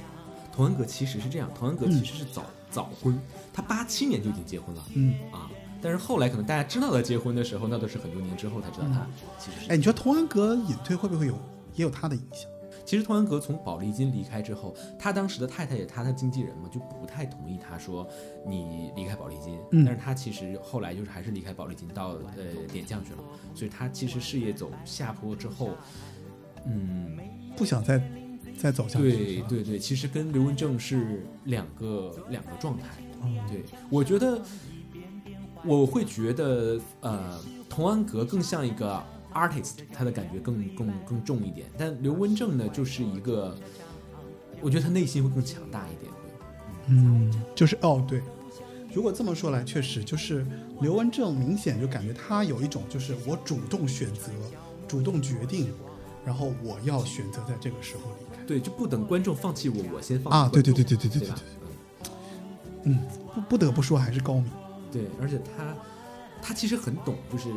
S3: 童安格其实是这样，童安格其实是早、早婚，他八七年就已经结婚了。
S2: 嗯，
S3: 啊。但是后来可能大家知道他结婚的时候，那都是很多年之后才知道他其实是。
S2: 哎，你说童安格隐退会不会有也有他的影响？
S3: 其实童安格从宝丽金离开之后，他当时的太太也他的经纪人嘛，就不太同意他说你离开宝丽金。
S2: 嗯
S3: 但是他其实后来就是还是离开宝丽金到呃点将去了，所以他其实事业走下坡之后，嗯，
S2: 不想再再走下去，
S3: 对对对，其实跟刘文正是两个两个状态。
S2: 嗯
S3: 对，我觉得我会觉得，呃，童安格更像一个 artist，他的感觉更更更重一点。但刘文正呢，就是一个，我觉得他内心会更强大一点。
S2: 嗯，就是哦，对。如果这么说来，确实就是刘文正明显就感觉他有一种就是我主动选择、主动决定，然后我要选择在这个时候离开。
S3: 对，就不等观众放弃我，我先放
S2: 啊对对对对对对
S3: 对？嗯
S2: 嗯，不不得不说还是高明。
S3: 对，而且他他其实很懂，就是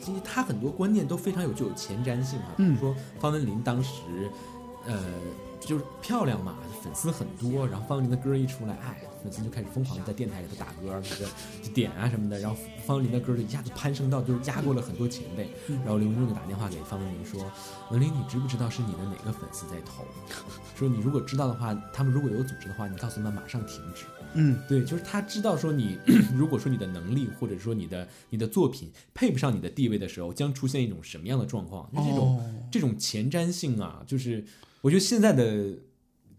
S3: 其实他很多观念都非常有具有前瞻性啊。比
S2: 嗯
S3: 如说方文琳当时，呃，就是漂亮嘛，粉丝很多，然后方文琳的歌一出来，哎，粉丝就开始疯狂地在电台里头打歌，那个就点啊什么的，然后方文琳的歌就一下子攀升到就是压过了很多前辈。然后刘文正就打电话给方文琳说：“文琳，你知不知道是你的哪个粉丝在投？说你如果知道的话，他们如果有组织的话，你告诉他们马上停止。”
S2: 嗯
S3: 对，就是他知道说你，如果说你的能力或者说你的你的作品配不上你的地位的时候，将出现一种什么样的状况？就这种、
S2: 哦
S3: 这种前瞻性啊，就是我觉得现在的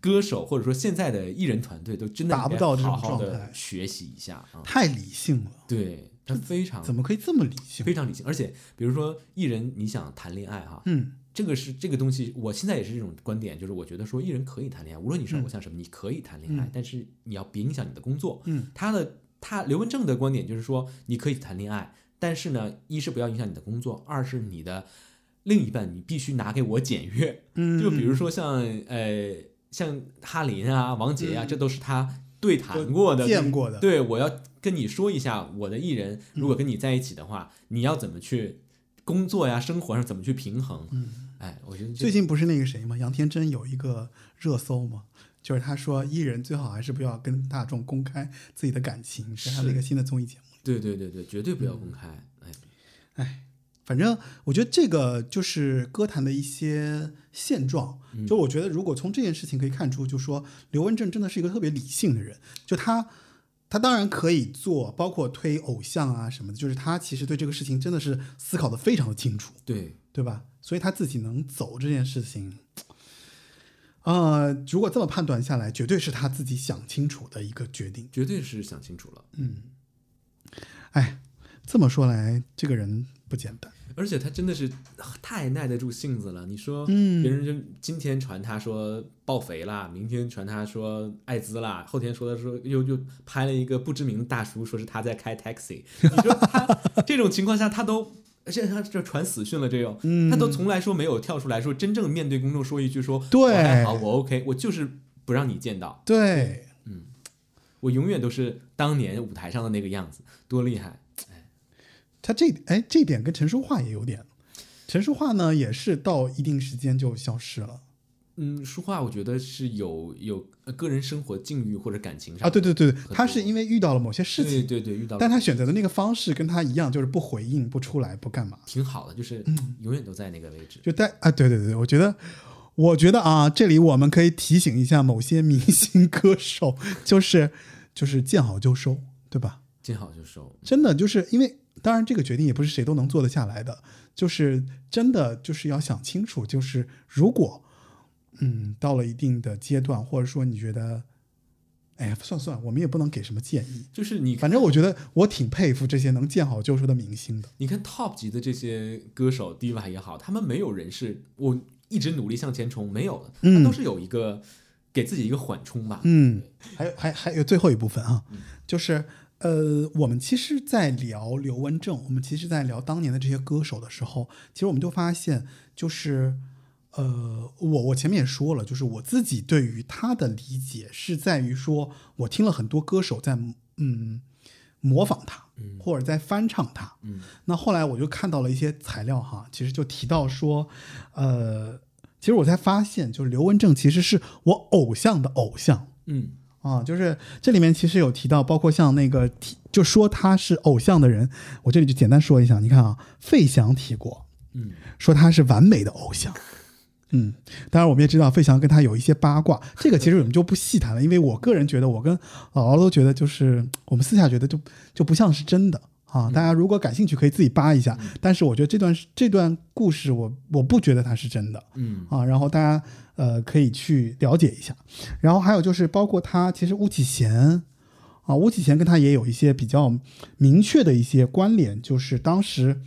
S3: 歌手或者说现在的艺人团队都真的
S2: 达不到这种
S3: 好好
S2: 状态
S3: 的学习一下啊。
S2: 太理性了，
S3: 对他非常
S2: 怎么可以这么理性？
S3: 非常理性，而且比如说艺人，你想谈恋爱哈，
S2: 嗯
S3: 这个是这个东西，我现在也是这种观点，就是我觉得说艺人可以谈恋爱，无论你是
S2: 嗯
S3: 偶像什么，你可以谈恋爱，
S2: 嗯
S3: 但是你要别影响你的工作。
S2: 嗯
S3: 他的他刘文正的观点就是说，你可以谈恋爱，但是呢，一是不要影响你的工作，二是你的另一半你必须拿给我检阅。
S2: 嗯，
S3: 就比如说像呃像哈林啊、王杰啊、这都是他对谈过的、
S2: 嗯见过的
S3: 对，我要跟你说一下，我的艺人如果跟你在一起的话，你要怎么去工作呀、生活上怎么去平衡？嗯，哎，我觉得
S2: 最近不是那个谁吗？杨天真有一个热搜吗，就是他说艺人最好还是不要跟大众公开自己的感情，是他的一个新的综艺节目。
S3: 对对对对，绝对不要公开。哎哎，
S2: 反正我觉得这个就是歌坛的一些现状。就我觉得，如果从这件事情可以看出，就说刘文正真的是一个特别理性的人。就他，他当然可以做，包括推偶像啊什么的，就是他其实对这个事情真的是思考的非常的清楚，
S3: 对，
S2: 对吧？所以他自己能走这件事情，呃，如果这么判断下来，绝对是他自己想清楚的一个决定。
S3: 绝对是想清楚了。
S2: 嗯哎，这么说来，这个人不简单。
S3: 而且他真的是太耐得住性子了。你说，
S2: 嗯
S3: 别人就今天传他说爆肥啦，明天传他说艾滋啦，后天说他说又又拍了一个不知名的大叔，说是他在开 taxi。你说他这种情况下，他都。而且他这传死讯了，这又、
S2: 嗯
S3: 他都从来说没有跳出来说真正面对公众说一句说
S2: 对
S3: 我还好我 OK，我就是不让你见到，
S2: 对，嗯
S3: 我永远都是当年舞台上的那个样子，多厉害！
S2: 他这哎这点跟陈淑桦也有点，陈淑桦呢也是到一定时间就消失了
S3: 嗯，书画我觉得是有有呃个人生活境遇或者感情上
S2: 啊，对对对，
S3: 对
S2: 他是因为遇到了某些事情，
S3: 对对对，遇到
S2: 但他选择的那个方式跟他一样，就是不回应、不出来、不干嘛，
S3: 挺好的，就是
S2: 嗯
S3: 永远都在那个位置。
S2: 就在啊，对对对，我觉得。我觉得啊，这里我们可以提醒一下某些明星歌手，就是就是见好就收，对吧？
S3: 见好就收，
S2: 真的就是因为，当然这个决定也不是谁都能做得下来的，就是真的就是要想清楚，就是如果嗯到了一定的阶段，或者说你觉得，哎呀，算算，我们也不能给什么建议。
S3: 就是你
S2: 反正我觉得我挺佩服这些能见好就收的明星的。
S3: 你看 top 级的这些歌手 diva 也好，他们没有人是我一直努力向前冲，没有的，
S2: 嗯
S3: 他都是有一个给自己一个缓冲吧。
S2: 嗯，还有还还有最后一部分啊，就是呃，我们其实，在聊刘文正，我们其实，在聊当年的这些歌手的时候，其实我们就发现，就是呃，我我前面也说了，就是我自己对于他的理解是在于说，我听了很多歌手在嗯模仿他，或者在翻唱他，
S3: 嗯，
S2: 那后来我就看到了一些材料哈，其实就提到说，呃，其实我才发现，就是刘文正其实是我偶像的偶像。
S3: 嗯，
S2: 啊，就是这里面其实有提到，包括像那个提就说他是偶像的人，我这里就简单说一下。你看啊，费翔提过，
S3: 嗯，
S2: 说他是完美的偶像。嗯，当然我们也知道费翔跟他有一些八卦，这个其实我们就不细谈了，因为我个人觉得，我跟姥姥都觉得，就是我们私下觉得就就不像是真的啊。大家如果感兴趣，可以自己扒一下。但是我觉得这段这段故事我，我不觉得它是真的。
S3: 嗯
S2: 啊，然后大家呃可以去了解一下。然后还有就是包括他，其实巫启贤啊，巫启贤跟他也有一些比较明确的一些关联，就是当时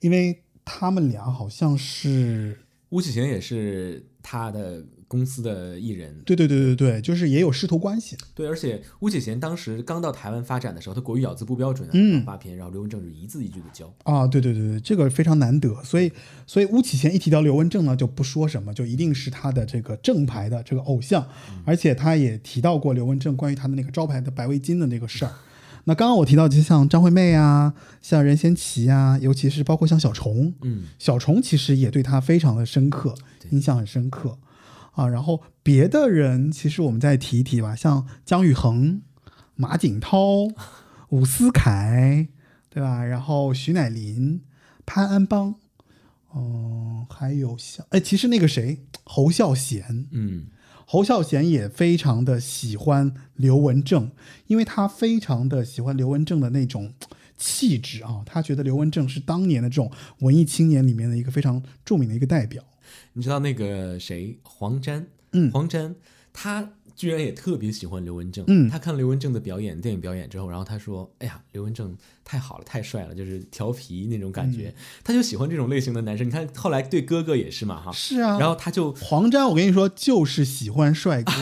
S2: 因为他们俩好像是
S3: 巫启贤也是他的公司的艺人，
S2: 对对对对对，就是也有师徒关系。
S3: 对，而且巫启贤当时刚到台湾发展的时候，他国语咬字不标准啊，
S2: 嗯。
S3: 发片，然后刘文正是一字一句的教。
S2: 啊，对对对对，这个非常难得，所以所以巫启贤一提到刘文正呢，就不说什么，就一定是他的这个正牌的这个偶像，而且他也提到过刘文正关于他的那个招牌的白围巾的那个事儿。那刚刚我提到，就像张惠妹啊，像任贤齐啊，尤其是包括像小虫，
S3: 嗯，
S2: 小虫其实也对他非常的深刻，印象很深刻啊。然后别的人，其实我们再提一提吧，像姜育恒、马景涛、伍思凯，对吧？然后徐乃麟、潘安邦，嗯、还有像哎，其实那个谁，侯孝贤，
S3: 嗯，
S2: 侯孝贤也非常的喜欢刘文正，因为他非常的喜欢刘文正的那种气质啊，他觉得刘文正是当年的这种文艺青年里面的一个非常著名的一个代表。
S3: 你知道那个谁黄沾，
S2: 嗯
S3: 黄沾他居然也特别喜欢刘文正，
S2: 嗯
S3: 他看刘文正的表演，电影表演之后，然后他说：“哎呀，刘文正太好了，太帅了，就是调皮那种感
S2: 嗯
S3: 觉。他就喜欢这种类型的男生。你看后来对哥哥也是嘛，哈，
S2: 是啊，
S3: 然后他就，
S2: 黄沾，我跟你说，就是喜欢帅哥。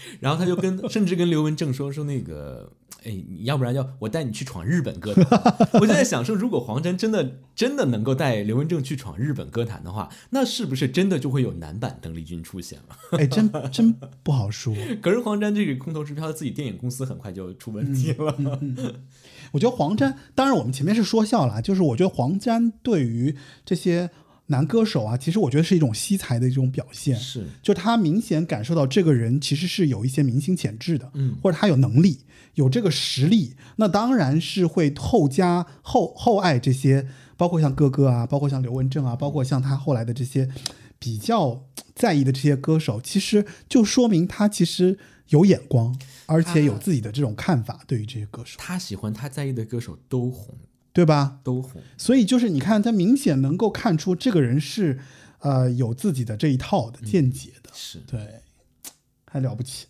S3: 然后他就跟，甚至跟刘文正说说那个，哎，你要不然要我带你去闯日本歌坛。我就在想说，如果黄沾真的真的能够带刘文正去闯日本歌坛的话，那是不是真的就会有男版邓丽君出现了？
S2: 哎，真真不好说。
S3: 可是黄沾这个空头支票，自己电影公司很快就出问题了。
S2: 我觉得黄沾，当然我们前面是说笑了，就是我觉得黄沾对于这些男歌手啊，其实我觉得是一种惜才的一种表现。
S3: 是，
S2: 就他明显感受到这个人其实是有一些明星潜质的，
S3: 嗯
S2: 或者他有能力，有这个实力，那当然是会后加后后爱这些，包括像哥哥啊，包括像刘文正啊，包括像他后来的这些比较在意的这些歌手，其实就说明他其实有眼光，而且有自己的这种看法对于这些歌手，
S3: 他喜欢他在意的歌手都红，
S2: 对吧？
S3: 都红。
S2: 所以就是你看，他明显能够看出这个人是呃有自己的这一套的见解的。
S3: 是，
S2: 对，还了不起。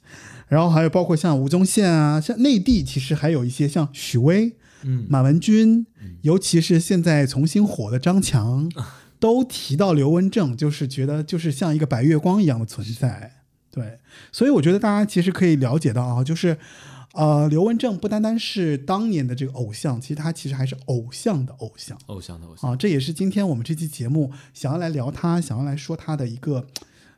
S2: 然后还有包括像吴宗宪啊，像内地其实还有一些像许巍、
S3: 嗯，
S2: 马文君，尤其是现在重新火的张强，都提到刘文正，就是觉得就是像一个白月光一样的存在。对，所以我觉得大家其实可以了解到啊，就是。呃，刘文正不单单是当年的这个偶像，其实他其实还是偶像的偶像。
S3: 偶像的偶像。
S2: 啊，这也是今天我们这期节目想要来聊他，想要来说他的一个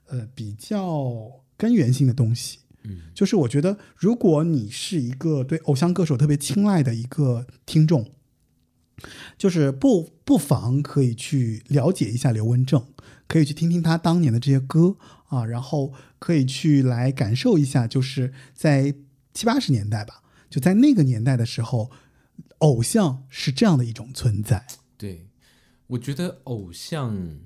S2: 呃比较根源性的东西。
S3: 嗯，
S2: 就是我觉得，如果你是一个对偶像歌手特别青睐的一个听众，就是不不妨可以去了解一下刘文正，可以去听听他当年的这些歌啊，然后可以去来感受一下，就是在七八十年代吧，就在那个年代的时候，偶像是这样的一种存在。
S3: 对，我觉得偶像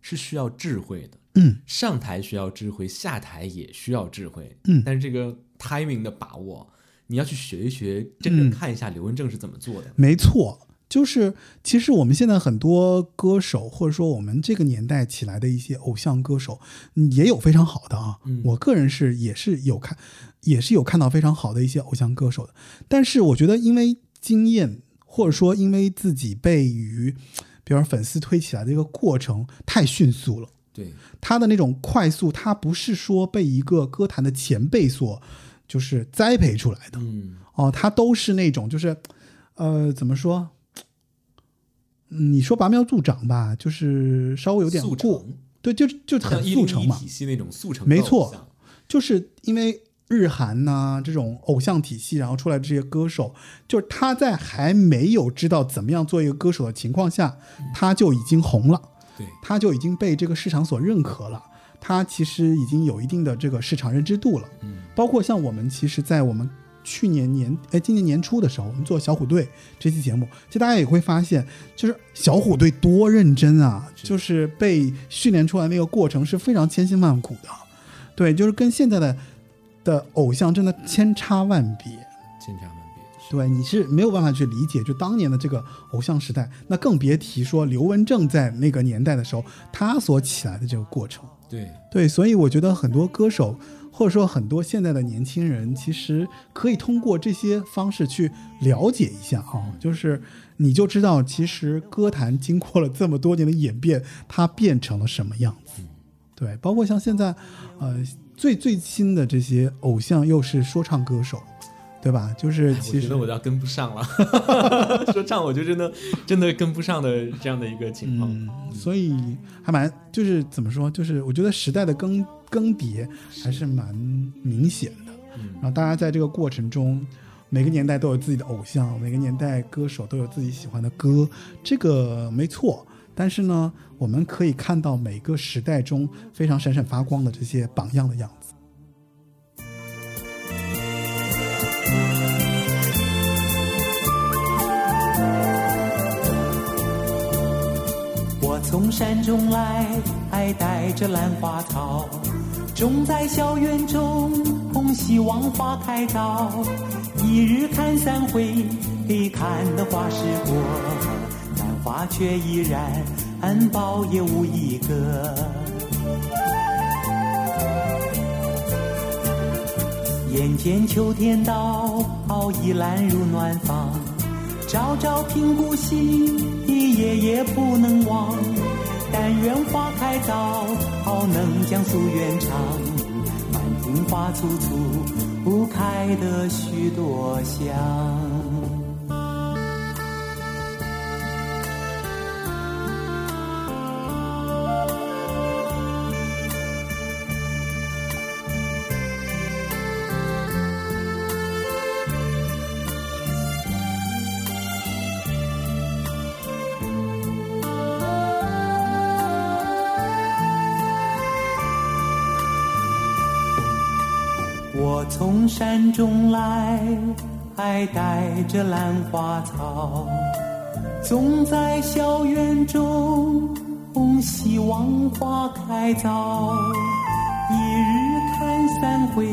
S3: 是需要智慧的。
S2: 嗯，
S3: 上台需要智慧，下台也需要智慧。
S2: 嗯
S3: 但是这个 timing 的把握，你要去学一学，真正看一下刘文正是怎么做的。
S2: 没错，就是其实我们现在很多歌手，或者说我们这个年代起来的一些偶像歌手，嗯也有非常好的啊。
S3: 嗯
S2: 我个人是也是有看，也是有看到非常好的一些偶像歌手的。但是我觉得，因为经验，或者说因为自己被于，比如说粉丝推起来的一个过程太迅速了。
S3: 对，
S2: 他的那种快速，他不是说被一个歌坛的前辈所就是栽培出来的。
S3: 嗯，
S2: 哦，他都是那种就是，呃，怎么说？嗯你说拔苗助长吧，就是稍微有点过，对，就就很速成嘛。
S3: 体系那种速成，
S2: 没错，就是因为日韩呐、这种偶像体系，然后出来的这些歌手，就是他在还没有知道怎么样做一个歌手的情况下，他就已经红了，
S3: 对，
S2: 他就已经被这个市场所认可了。他其实已经有一定的这个市场认知度了，
S3: 嗯，
S2: 包括像我们其实，在我们去年年哎今年年初的时候，我们做小虎队这期节目，其实大家也会发现，就是小虎队多认真啊，就是被训练出来那个过程是非常千辛万苦的，对，就是跟现在的的偶像真的千差万别。
S3: 千差万别。
S2: 对，你是没有办法去理解，就当年的这个偶像时代，那更别提说刘文正在那个年代的时候，他所起来的这个过程。
S6: 对，
S2: 对，所以我觉得很多歌手，或者说很多现在的年轻人，其实可以通过这些方式去了解一下啊，就是你就知道，其实歌坛经过了这么多年的演变，它变成了什么样子。对，包括像现在，呃，最最新的这些偶像又是说唱歌手，对吧？就是其实
S6: 觉得我要跟不上了，说唱我就真的真的跟不上的这样的一个情况。
S2: 嗯，所以还蛮就是怎么说，就是我觉得时代的更更迭还是蛮明显的。
S6: 嗯
S2: 然后大家在这个过程中，每个年代都有自己的偶像，每个年代歌手都有自己喜欢的歌，这个没错。但是呢，我们可以看到每个时代中非常闪闪发光的这些榜样的样子。
S1: 我从山中来，带着兰花草，种在校园中，希望花开早。一日看三回，看得花时过，花却依然苞也无一个。眼见秋天到，已懒入暖房。朝朝频顾惜，夜夜不能忘。但愿花开早，好能将夙愿偿。满庭花簇簇，不开得许多香。山中来，还带着兰花草，种在校园中，希望花开早。一日看三回，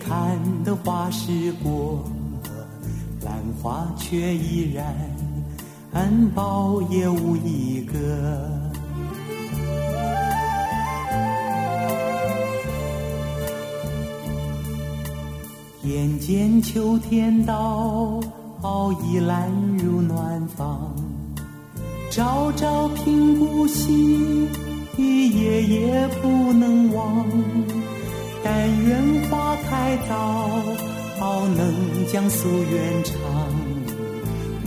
S1: 看得花时过，兰花却依然苞也无一个。眼见秋天到，已懒入暖房。朝朝频顾惜，夜夜不能忘。但愿花开早，能将夙愿偿。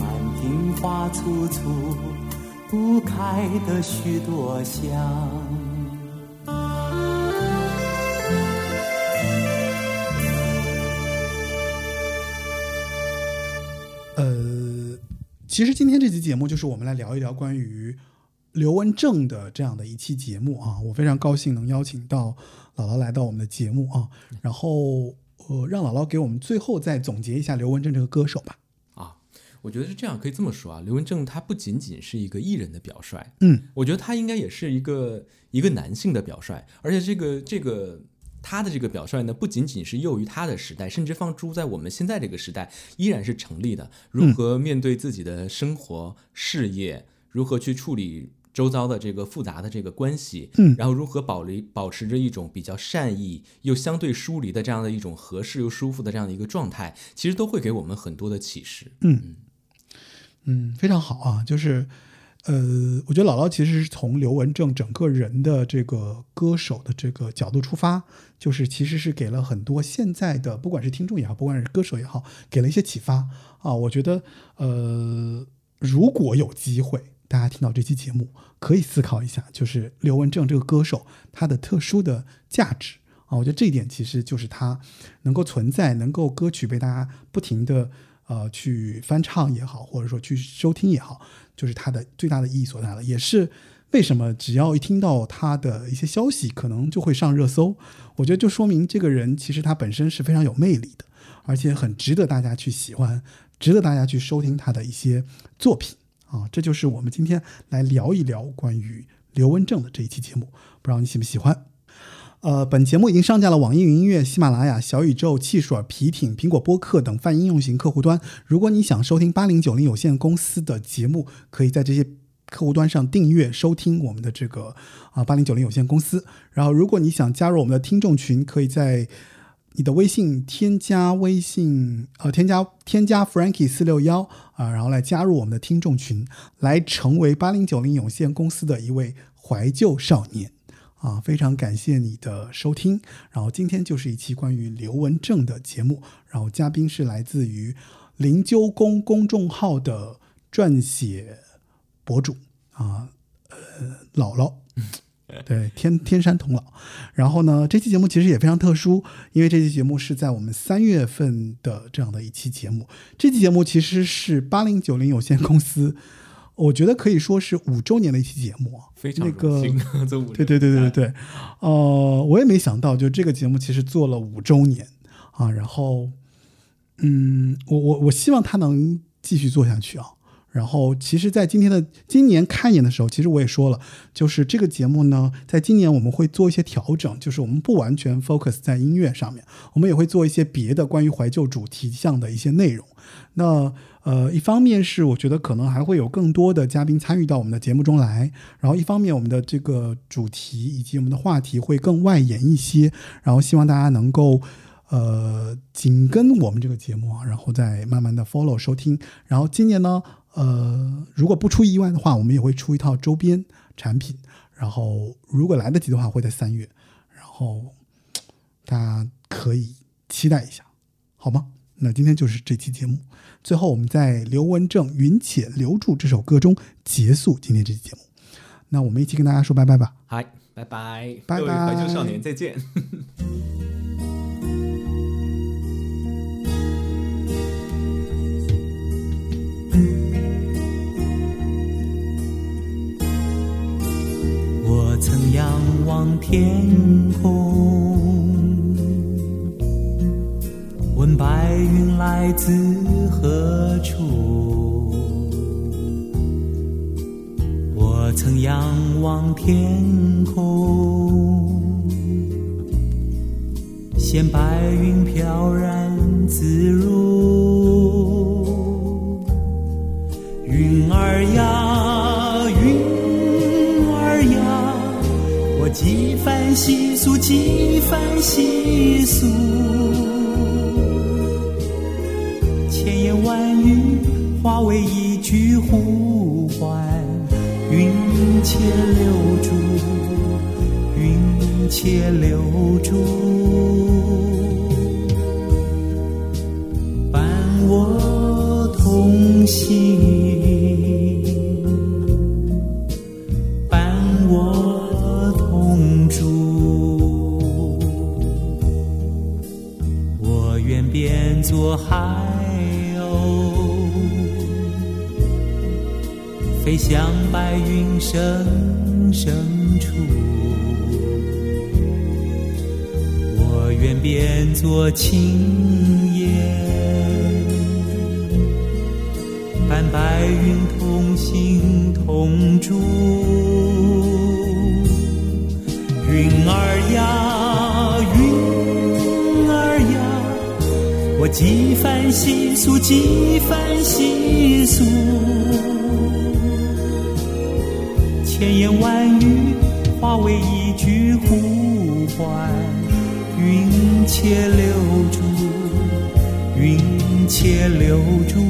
S1: 满庭花簇簇，不开得许多香。
S2: 其实今天这期节目就是我们来聊一聊关于刘文正的这样的一期节目啊，我非常高兴能邀请到姥姥来到我们的节目啊，然后呃，让姥姥给我们最后再总结一下刘文正这个歌手吧。
S6: 啊，我觉得是这样，可以这么说啊，刘文正他不仅仅是一个艺人的表率，
S2: 嗯，
S6: 我觉得他应该也是一个一个男性的表率，而且这个这个他的这个表率呢，不仅仅是囿于他的时代，甚至放诸在我们现在这个时代依然是成立的。如何面对自己的生活、事业，如何去处理周遭的这个复杂的这个关系，
S2: 嗯
S6: 然后如何保离保持着一种比较善意又相对疏离的这样的一种合适又舒服的这样的一个状态，其实都会给我们很多的启示。
S2: 嗯，非常好啊，就是，呃，我觉得姥姥其实是从刘文正整个人的这个歌手的这个角度出发，就是其实是给了很多现在的不管是听众也好，不管是歌手也好，给了一些启发啊。我觉得，呃，如果有机会，大家听到这期节目，可以思考一下，就是刘文正这个歌手他的特殊的价值啊。我觉得这一点其实就是他能够存在，能够歌曲被大家不停的。呃，去翻唱也好，或者说去收听也好，就是它的最大的意义所在了。也是为什么只要一听到他的一些消息，可能就会上热搜。我觉得就说明这个人其实他本身是非常有魅力的，而且很值得大家去喜欢，值得大家去收听他的一些作品啊。这就是我们今天来聊一聊关于刘文正的这一期节目，不知道你喜不喜欢？呃，本节目已经上架了网易云音乐、喜马拉雅、小宇宙、汽水儿、皮艇、苹果播客等泛应用型客户端。如果你想收听八零九零有限公司的节目，可以在这些客户端上订阅收听我们的这个啊八零九零有限公司。然后，如果你想加入我们的听众群，可以在你的微信添加微信呃添加添加 Frankie 四六幺啊，然后来加入我们的听众群，来成为八零九零有限公司的一位怀旧少年。啊，非常感谢你的收听。然后今天就是一期关于刘文正的节目，然后嘉宾是来自于灵鹫宫公众号的撰写博主啊，呃，姥姥，对，天天山童姥。然后呢，这期节目其实也非常特殊，因为这期节目是在我们三月份的这样的一期节目。这期节目其实是八零九零有限公司。我觉得可以说是五周年的一期节目啊，
S3: 非常
S2: 那个 对对对对对对，呃，我也没想到，就这个节目其实做了五周年啊，然后，嗯，我我我希望它能继续做下去啊。然后，其实，在今天的今年开年的时候，其实我也说了，就是这个节目呢，在今年我们会做一些调整，就是我们不完全 focus 在音乐上面，我们也会做一些别的关于怀旧主题项的一些内容。那呃，一方面是我觉得可能还会有更多的嘉宾参与到我们的节目中来，然后一方面我们的这个主题以及我们的话题会更外延一些，然后希望大家能够呃紧跟我们这个节目啊，然后再慢慢的 follow 收听。然后今年呢，呃，如果不出意外的话，我们也会出一套周边产品，然后如果来得及的话，会在三月，然后大家可以期待一下，好吗？那今天就是这期节目。最后，我们在刘文正《云且留住》这首歌中结束今天这期节目。那我们一起跟大家说拜拜吧。
S3: 嗨，拜拜，
S2: 拜拜
S3: 怀旧少年，再见。
S1: 曾仰望天空，问白云来自何处。我曾仰望天空，见白云飘然自如。云儿呀，几番细诉，几番细诉，千言万语化为一句呼唤，云且留住，云且留住。伴我同行，声声处。我愿变作青烟，伴白云同行同住。云儿呀，云儿呀，我几番细诉，几番细诉，千言万语化为一句呼唤。云且留住，云且留住，